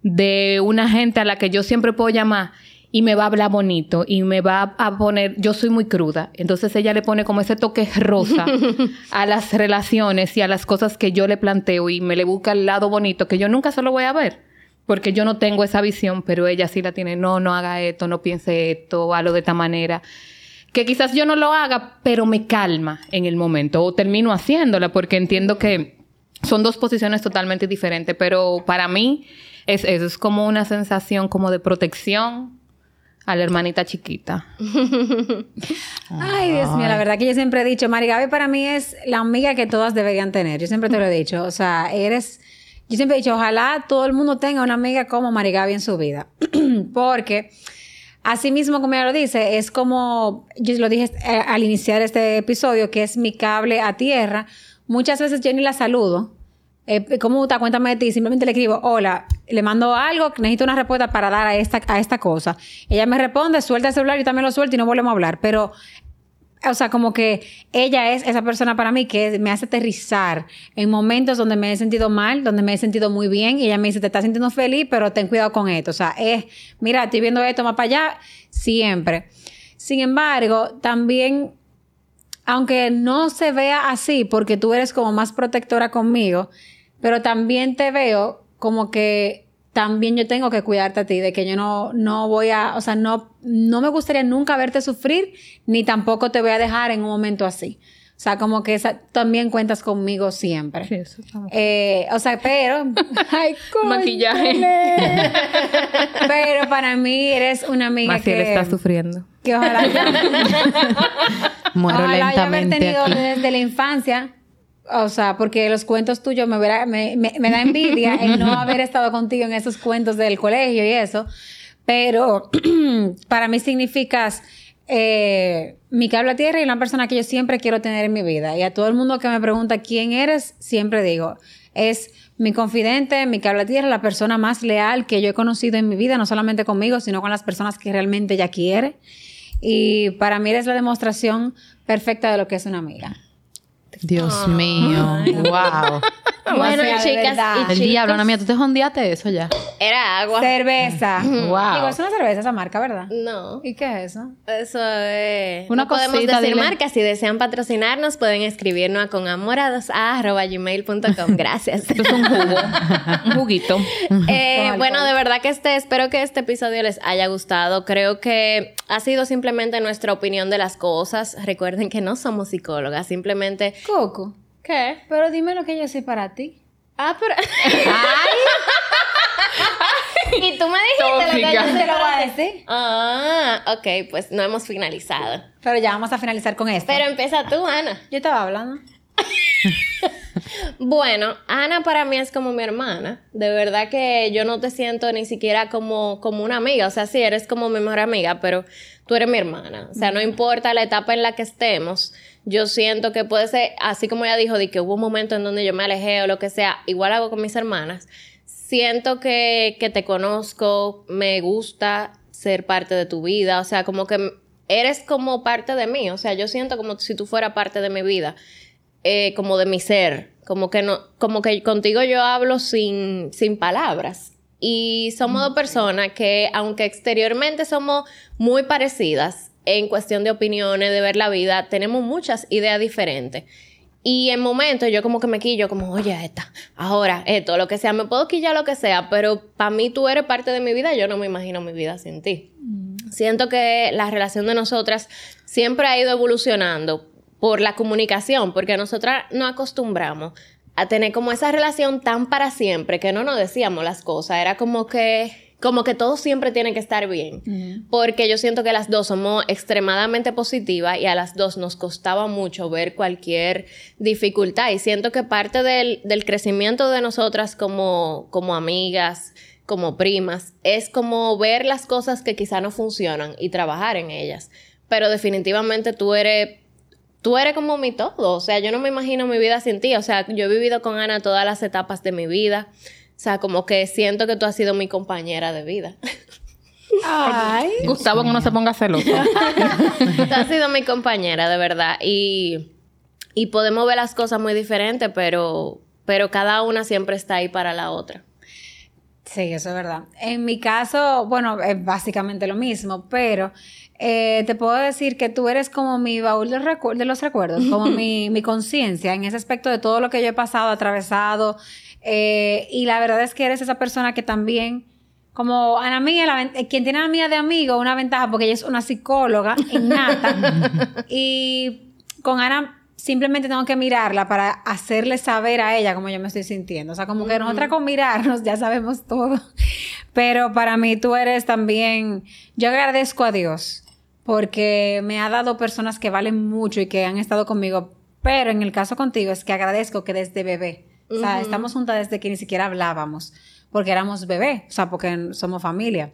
de una gente a la que yo siempre puedo llamar y me va a hablar bonito y me va a poner, yo soy muy cruda, entonces ella le pone como ese toque rosa a las relaciones y a las cosas que yo le planteo y me le busca el lado bonito que yo nunca se lo voy a ver, porque yo no tengo esa visión, pero ella sí la tiene, no, no haga esto, no piense esto, hazlo de esta manera que quizás yo no lo haga, pero me calma en el momento o termino haciéndola porque entiendo que son dos posiciones totalmente diferentes, pero para mí es eso, es como una sensación como de protección a la hermanita chiquita. Ay, Dios mío, la verdad que yo siempre he dicho, Marigabe para mí es la amiga que todas deberían tener. Yo siempre te lo he dicho, o sea, eres yo siempre he dicho, ojalá todo el mundo tenga una amiga como Marigabe en su vida, porque Así mismo, como ella lo dice, es como, yo lo dije eh, al iniciar este episodio, que es mi cable a tierra. Muchas veces yo ni la saludo. Eh, ¿Cómo está? Cuéntame de ti. Simplemente le escribo, hola, le mando algo, necesito una respuesta para dar a esta, a esta cosa. Ella me responde, suelta el celular, yo también lo suelto y no volvemos a hablar. Pero o sea, como que ella es esa persona para mí que me hace aterrizar en momentos donde me he sentido mal, donde me he sentido muy bien, y ella me dice, te estás sintiendo feliz, pero ten cuidado con esto. O sea, es, mira, estoy viendo esto más para allá, siempre. Sin embargo, también, aunque no se vea así, porque tú eres como más protectora conmigo, pero también te veo como que también yo tengo que cuidarte a ti, de que yo no, no voy a, o sea, no, no me gustaría nunca verte sufrir, ni tampoco te voy a dejar en un momento así. O sea, como que esa, también cuentas conmigo siempre. Sí, eso eh, o sea, pero... ay, Maquillaje. pero para mí eres una amiga Maciel que... está sufriendo. Que ojalá... Muero ojalá lentamente haber tenido desde la infancia o sea, porque los cuentos tuyos me, me, me, da envidia el no haber estado contigo en esos cuentos del colegio y eso. Pero para mí significas eh, mi cable a tierra y una persona que yo siempre quiero tener en mi vida. Y a todo el mundo que me pregunta quién eres, siempre digo, es mi confidente, mi cable a tierra, la persona más leal que yo he conocido en mi vida, no solamente conmigo, sino con las personas que realmente ella quiere. Y para mí eres la demostración perfecta de lo que es una amiga. Dios mío, wow. bueno, chicas El diablo, Ana mía, tú te jondeaste eso ya. Era agua. Cerveza. wow. Digo, es una cerveza esa marca, ¿verdad? No. ¿Y qué es eso? Eso es... Una no podemos decir dile. marcas. Si desean patrocinarnos, pueden escribirnos a conamorados.gmail.com. Gracias. Esto es un jugo. un juguito. Eh, bueno, de verdad que este... Espero que este episodio les haya gustado. Creo que ha sido simplemente nuestra opinión de las cosas. Recuerden que no somos psicólogas. Simplemente... Coco. ¿Qué? Pero dime lo que yo sé para ti. Ah, pero... ¡Ay! Y tú me dijiste lo que yo Te te lo voy a decir. Ah, ok, pues no hemos finalizado. Pero ya vamos a finalizar con esto. Pero empieza tú, Ana. Yo estaba hablando. Bueno, Ana para mí es como mi hermana. De verdad que yo no te siento ni siquiera como, como una amiga. O sea, sí, eres como mi mejor amiga, pero tú eres mi hermana. O sea, no importa la etapa en la que estemos. Yo siento que puede ser, así como ella dijo, de que hubo un momento en donde yo me alejé o lo que sea, igual hago con mis hermanas. Siento que, que te conozco, me gusta ser parte de tu vida. O sea, como que eres como parte de mí. O sea, yo siento como si tú fueras parte de mi vida eh, como de mi ser, como que no, como que contigo yo hablo sin, sin palabras. Y somos dos personas que, aunque exteriormente somos muy parecidas en cuestión de opiniones, de ver la vida, tenemos muchas ideas diferentes. Y en momentos yo como que me quillo, como, oye, esta, ahora, esto, lo que sea, me puedo quillar lo que sea, pero para mí tú eres parte de mi vida, yo no me imagino mi vida sin ti. Siento que la relación de nosotras siempre ha ido evolucionando por la comunicación, porque nosotras nos acostumbramos a tener como esa relación tan para siempre que no nos decíamos las cosas, era como que como que todo siempre tiene que estar bien, porque yo siento que las dos somos extremadamente positivas y a las dos nos costaba mucho ver cualquier dificultad y siento que parte del, del crecimiento de nosotras como, como amigas, como primas, es como ver las cosas que quizá no funcionan y trabajar en ellas, pero definitivamente tú eres tú eres como mi todo. O sea, yo no me imagino mi vida sin ti. O sea, yo he vivido con Ana todas las etapas de mi vida. O sea, como que siento que tú has sido mi compañera de vida. Ay. Gustavo, que no se ponga celoso. tú has sido mi compañera, de verdad. Y, y podemos ver las cosas muy diferentes, pero, pero cada una siempre está ahí para la otra. Sí, eso es verdad. En mi caso, bueno, es básicamente lo mismo, pero eh, te puedo decir que tú eres como mi baúl de, recu- de los recuerdos, como mi, mi conciencia en ese aspecto de todo lo que yo he pasado, atravesado. Eh, y la verdad es que eres esa persona que también, como Ana Mía, la quien tiene a Ana Mía de amigo, una ventaja porque ella es una psicóloga innata. y con Ana simplemente tengo que mirarla para hacerle saber a ella cómo yo me estoy sintiendo. O sea, como que nosotras con mirarnos ya sabemos todo. Pero para mí tú eres también, yo agradezco a Dios porque me ha dado personas que valen mucho y que han estado conmigo. Pero en el caso contigo es que agradezco que desde bebé, o sea, estamos juntas desde que ni siquiera hablábamos, porque éramos bebé, o sea, porque somos familia.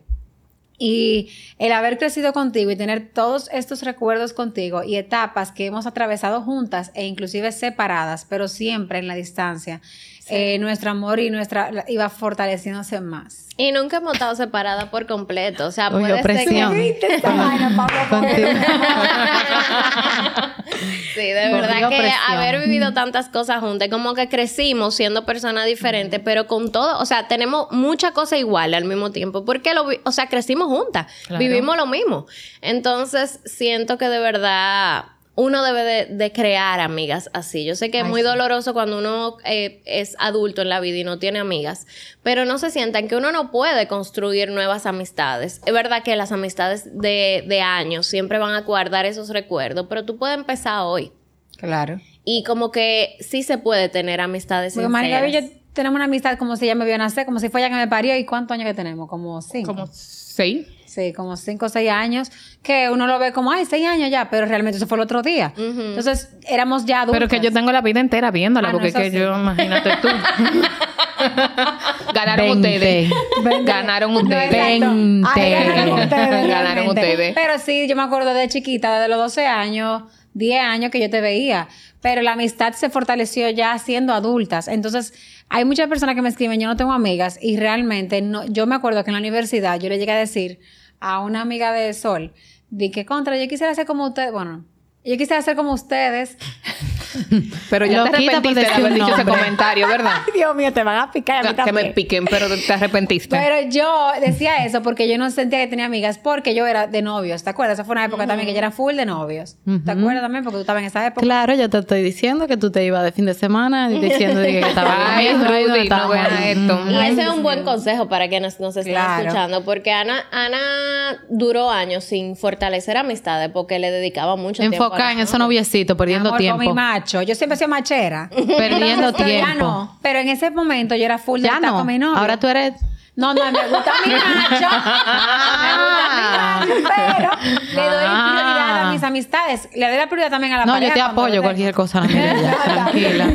Y el haber crecido contigo y tener todos estos recuerdos contigo y etapas que hemos atravesado juntas e inclusive separadas, pero siempre en la distancia, eh, nuestro amor y nuestra iba fortaleciéndose más. Y nunca hemos estado separadas por completo. O sea, Oye, puede ser que... Sí, de Contigo verdad que presión. haber vivido tantas cosas juntas, como que crecimos siendo personas diferentes, pero con todo, o sea, tenemos muchas cosas iguales al mismo tiempo, porque lo, vi- o sea, crecimos juntas, Claro. vivimos lo mismo. Entonces, siento que de verdad uno debe de, de crear amigas así. Yo sé que es Ay, muy sí. doloroso cuando uno eh, es adulto en la vida y no tiene amigas, pero no se sientan que uno no puede construir nuevas amistades. Es verdad que las amistades de, de años siempre van a guardar esos recuerdos, pero tú puedes empezar hoy. Claro. Y como que sí se puede tener amistades Porque María y yo tenemos una amistad como si ella me vio nacer, como si fue ella que me parió. ¿Y cuántos años que tenemos? Como cinco. Como seis. Sí, como cinco o seis años, que uno lo ve como, ay, seis años ya, pero realmente eso fue el otro día. Entonces, éramos ya adultos. Pero que yo tengo la vida entera viéndola, Ah, no, porque es que sí. yo, imagínate tú. Ganaron ustedes. Ganaron No, ustedes. exacto. Ay, ganaron ustedes. Ganaron ustedes. Pero sí, yo me acuerdo de chiquita, desde los 12 años, 10 años que yo te veía. Pero la amistad se fortaleció ya siendo adultas. Entonces, hay muchas personas que me escriben, yo no tengo amigas. Y realmente, no, yo me acuerdo que en la universidad yo le llegué a decir a una amiga de Sol, di que contra, yo quisiera ser como ustedes. Bueno, yo quisiera ser como ustedes. Pero ya te Loquita por arrepentiste de haber dicho ese comentario, ¿verdad? Ay, Dios mío, te van a picar. a mí que me piquen, pero te arrepentiste. Pero yo decía eso porque yo no sentía que tenía amigas porque yo era de novios, ¿te acuerdas? Esa fue una época también que yo era full de novios. ¿Te acuerdas también? Porque tú estabas en esa época. Claro, yo te estoy diciendo que tú te ibas de fin de semana y diciendo de que estaba Ay, no Rudy, no vean ahí. esto. Y ese es un buen consejo para quienes nos estén Claro. escuchando, porque Ana, Ana duró años sin fortalecer amistades porque le dedicaba mucho tiempo. Enfocada en las esos noviecitos, perdiendo Amor, con mi tiempo. Macho. Yo siempre he sido machera. Perdiendo Entonces, pero Ya tiempo. no. Pero en ese momento yo era full de Ya estar no. con mi novio. Ahora tú eres No, no, me gusta mi macho. me gusta mi macho, pero le doy Ah. prioridad a mis amistades. Le doy la prioridad también a la No, pareja. yo te apoyo cualquier cosa, Ana. Tranquila.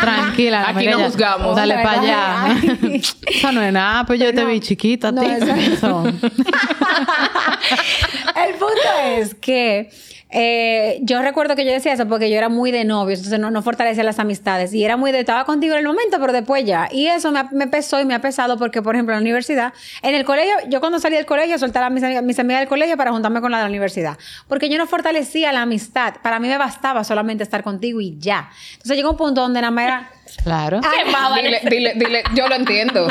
Tranquila, Ana Aquí no juzgamos. Dale para allá. Ay. Eso no es nada, pues yo te vi chiquita, No, ti. eso- Eso. El punto es que eh, yo recuerdo que yo decía eso porque yo era muy de novios, entonces no, no fortalecía las amistades. Y era muy de, estaba contigo en el momento, pero después ya. Y eso me, me pesó y me ha pesado porque, por ejemplo, en la universidad, en el colegio, yo cuando salí del colegio soltaba a mis, amigas- mis amigas del colegio para juntarme con la de la universidad. Porque yo no fortalecía la amistad. Para mí me bastaba solamente estar contigo y ya. Entonces llegó un punto donde nada más era... Claro. ¿Qué más, Dile, dile, dile, yo lo entiendo.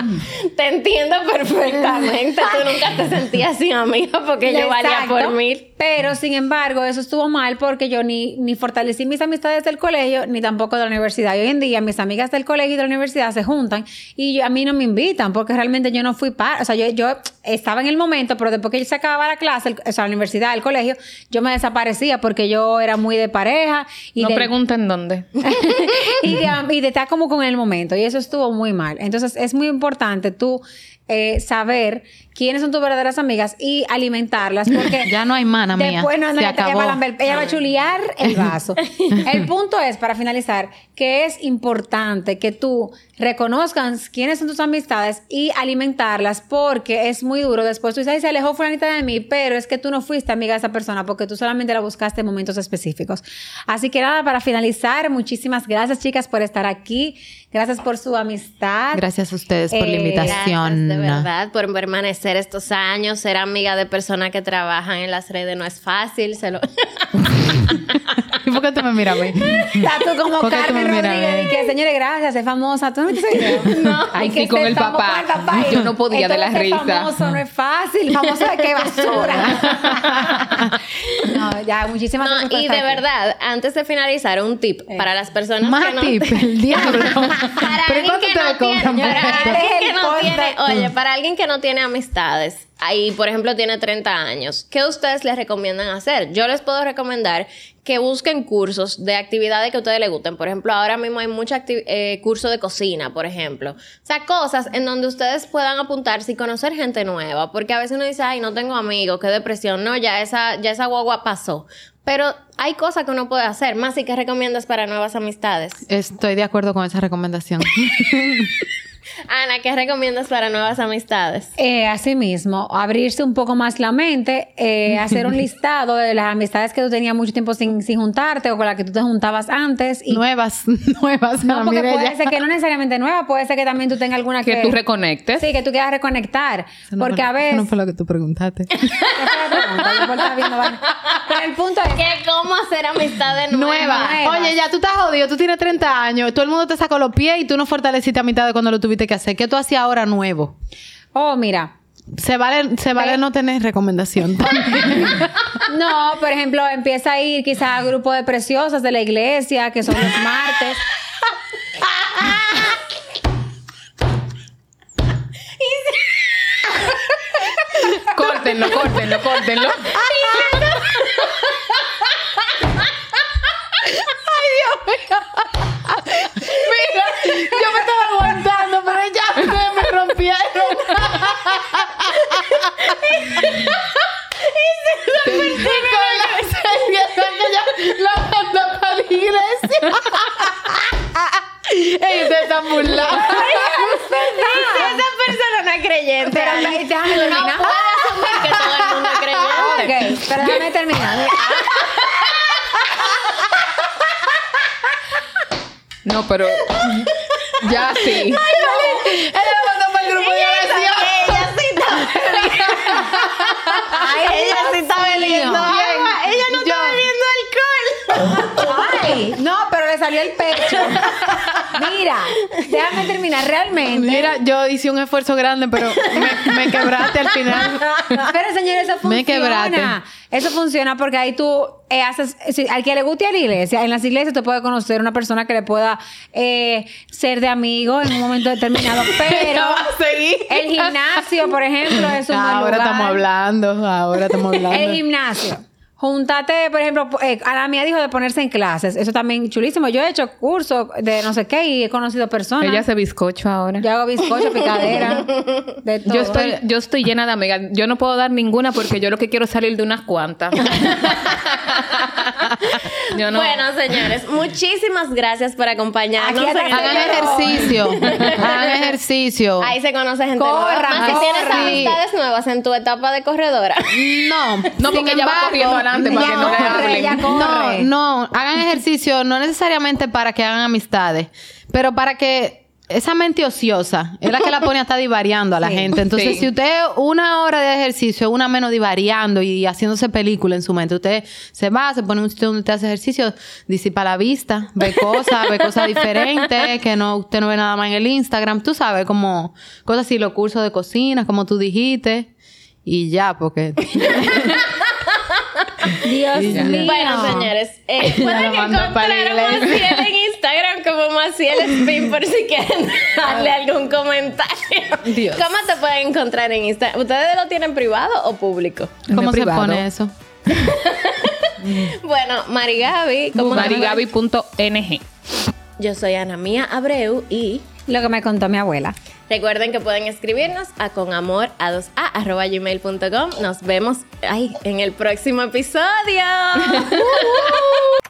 Te entiendo perfectamente. Tú nunca te sentías sin amiga porque yo valía Exacto. por mil. Pero, sin embargo, eso estuvo mal porque yo ni, ni fortalecí mis amistades del colegio ni tampoco de la universidad. Y hoy en día mis amigas del colegio y de la universidad se juntan y yo- a mí no me invitan porque realmente yo no fui para... O sea, yo, yo estaba en el momento, pero después que se acababa la clase, el- o sea, la universidad, el colegio, yo me desaparecía porque yo era muy de pareja. Y no de, pregunten dónde. y, de, y de estar como con el momento. Y eso estuvo muy mal. Entonces, es muy importante tú eh, saber quiénes son tus verdaderas amigas y alimentarlas. Porque Ya no hay mana mía. Después, no, no, Se ella, ella acabó. va a ella va a chulear el vaso. el punto es, para finalizar, que es importante que tú reconozcas quiénes son tus amistades y alimentarlas porque es muy duro. Después tú dices, "Ay, se alejó fulanita de mí, pero es que tú no fuiste amiga de esa persona porque tú solamente la buscaste en momentos específicos. Así que nada, para finalizar, muchísimas gracias chicas por estar aquí. Gracias por su amistad. Gracias a ustedes por la Eh, invitación. Gracias, de verdad, por permanecer estos años. Ser amiga de personas que trabajan en las redes no es fácil. Se lo... ¿Y por qué tú me miras a mí? Está tú como ¿Por qué tú Carmen Rodríguez eh? y que señores, gracias, es famosa. ¿Tú no? No. Ay, sí, con ser el papá. con el Yo no podía de la risa. famoso no es fácil. Famoso de qué basura. no, ya, muchísimas gracias. por y de verdad, antes de finalizar, un tip para las personas que Más no... tip, el diablo. Para ¿Pero alguien que te no tiene, para alguien que no tiene, oye, para alguien que no tiene amistades, ahí, por ejemplo, tiene 30 años, ¿qué ustedes les recomiendan hacer? Yo les puedo recomendar que busquen cursos de actividades que a ustedes les gusten. Por ejemplo, ahora mismo hay mucho acti- eh, curso de cocina, por ejemplo. O sea, cosas en donde ustedes puedan apuntarse y conocer gente nueva. Porque a veces uno dice, ay, no tengo amigos, qué depresión. No, ya esa, ya esa guagua pasó. Pero hay cosas que uno puede hacer. Más y que recomiendas para nuevas amistades. Estoy de acuerdo con esa recomendación. Ana, ¿qué recomiendas para nuevas amistades? Eh, asimismo, abrirse un poco más la mente, eh, hacer un listado de las amistades que tú tenías mucho tiempo sin, sin juntarte o con las que tú te juntabas antes. Y, nuevas, nuevas. no, porque puede ser que no necesariamente nueva, puede ser que también tú tengas alguna que... Que tú reconectes. Sí, que tú quieras reconectar. Eso no porque fue- a veces... Eso no fue lo que tú preguntaste. Pero el punto es... ¿Qué, ¿Cómo hacer amistades nuevas? Nueva. Nuevas. Oye, ya tú estás jodido, tú tienes 30 años, todo el mundo te sacó los pies y tú no fortaleciste a mitad de cuando lo tuviste que hacer. ¿Qué tú hacías ahora nuevo? Oh, mira. Se vale, se vale no tener recomendación. No, por ejemplo, empieza a ir quizás a grupo de preciosas de la iglesia, que son los martes. Córtenlo, córtenlo, córtenlo. Mira, yo me estaba aguantando, y con la seriedad que yo la mando para la iglesia. Ey, ustedes están burlando. Esa persona no es creyente. Pero Ana. déjame Tú terminar. no puedes asumir que todo el mundo es creyente. Ok, pero déjame terminar. No, pero. Ya sí. Ella la mandó para el grupo de oración. Ella sí está Ay, Ella sí está bebiendo. Ella no Yo. está bebiendo alcohol. Ay, no, pero le salió el pecho. Mira, déjame terminar realmente. Mira, yo hice un esfuerzo grande, pero me, me quebraste al final. Pero señores, eso funciona. Me quebraste. Eso funciona porque ahí tú eh, haces, si- al que le guste a la iglesia, en las iglesias te puede conocer una persona que le pueda eh, ser de amigo en un momento determinado. Pero el gimnasio, por ejemplo, es un buen Ahora lugar. estamos hablando, ahora estamos hablando. El gimnasio. Júntate, por ejemplo, eh, a la mía dijo de ponerse en clases. Eso también chulísimo. Yo he hecho cursos de no sé qué y he conocido personas. Ella hace bizcocho ahora. Yo hago bizcocho, picadera, de todo. Yo estoy, yo estoy llena de amigas. Yo no puedo dar ninguna porque yo lo que quiero es salir de unas cuantas. Yo no- Bueno, señores, muchísimas gracias por acompañarnos. Aquí Hagan ejercicio. Hagan ejercicio. Ahí se conoce gente Corran, nueva. Más tienes amistades nuevas en tu etapa de corredora. No, No, porque ella va corriendo adelante para ya que no le corre, hablen. ya corre. No, no, hagan ejercicio no necesariamente para que hagan amistades, pero para que esa mente ociosa es la que la pone hasta divariando a la Sí. gente. Entonces, Sí. si usted una hora de ejercicio, una menos divariando y haciéndose película en su mente, usted se va, se pone en un sitio donde usted hace ejercicio, disipa la vista, ve cosas, ve cosas diferentes, que no, usted no ve nada más en el Instagram, tú sabes, como cosas así, los cursos de cocina, como tú dijiste, y ya, porque Dios mío. Bueno, señores, eh, pueden a en Instagram como Maciel Spin por si quieren darle algún comentario. Dios. ¿Cómo te pueden encontrar en Instagram? ¿Ustedes lo tienen privado o público? ¿cómo se privado. pone eso? Bueno, Marigaby, Marigaby.ng. Yo soy Ana Mía Abreu y Lo que me contó mi abuela. recuerden que pueden escribirnos a conamor a 2a arroba gmail.com. Nos vemos ay, en el próximo episodio.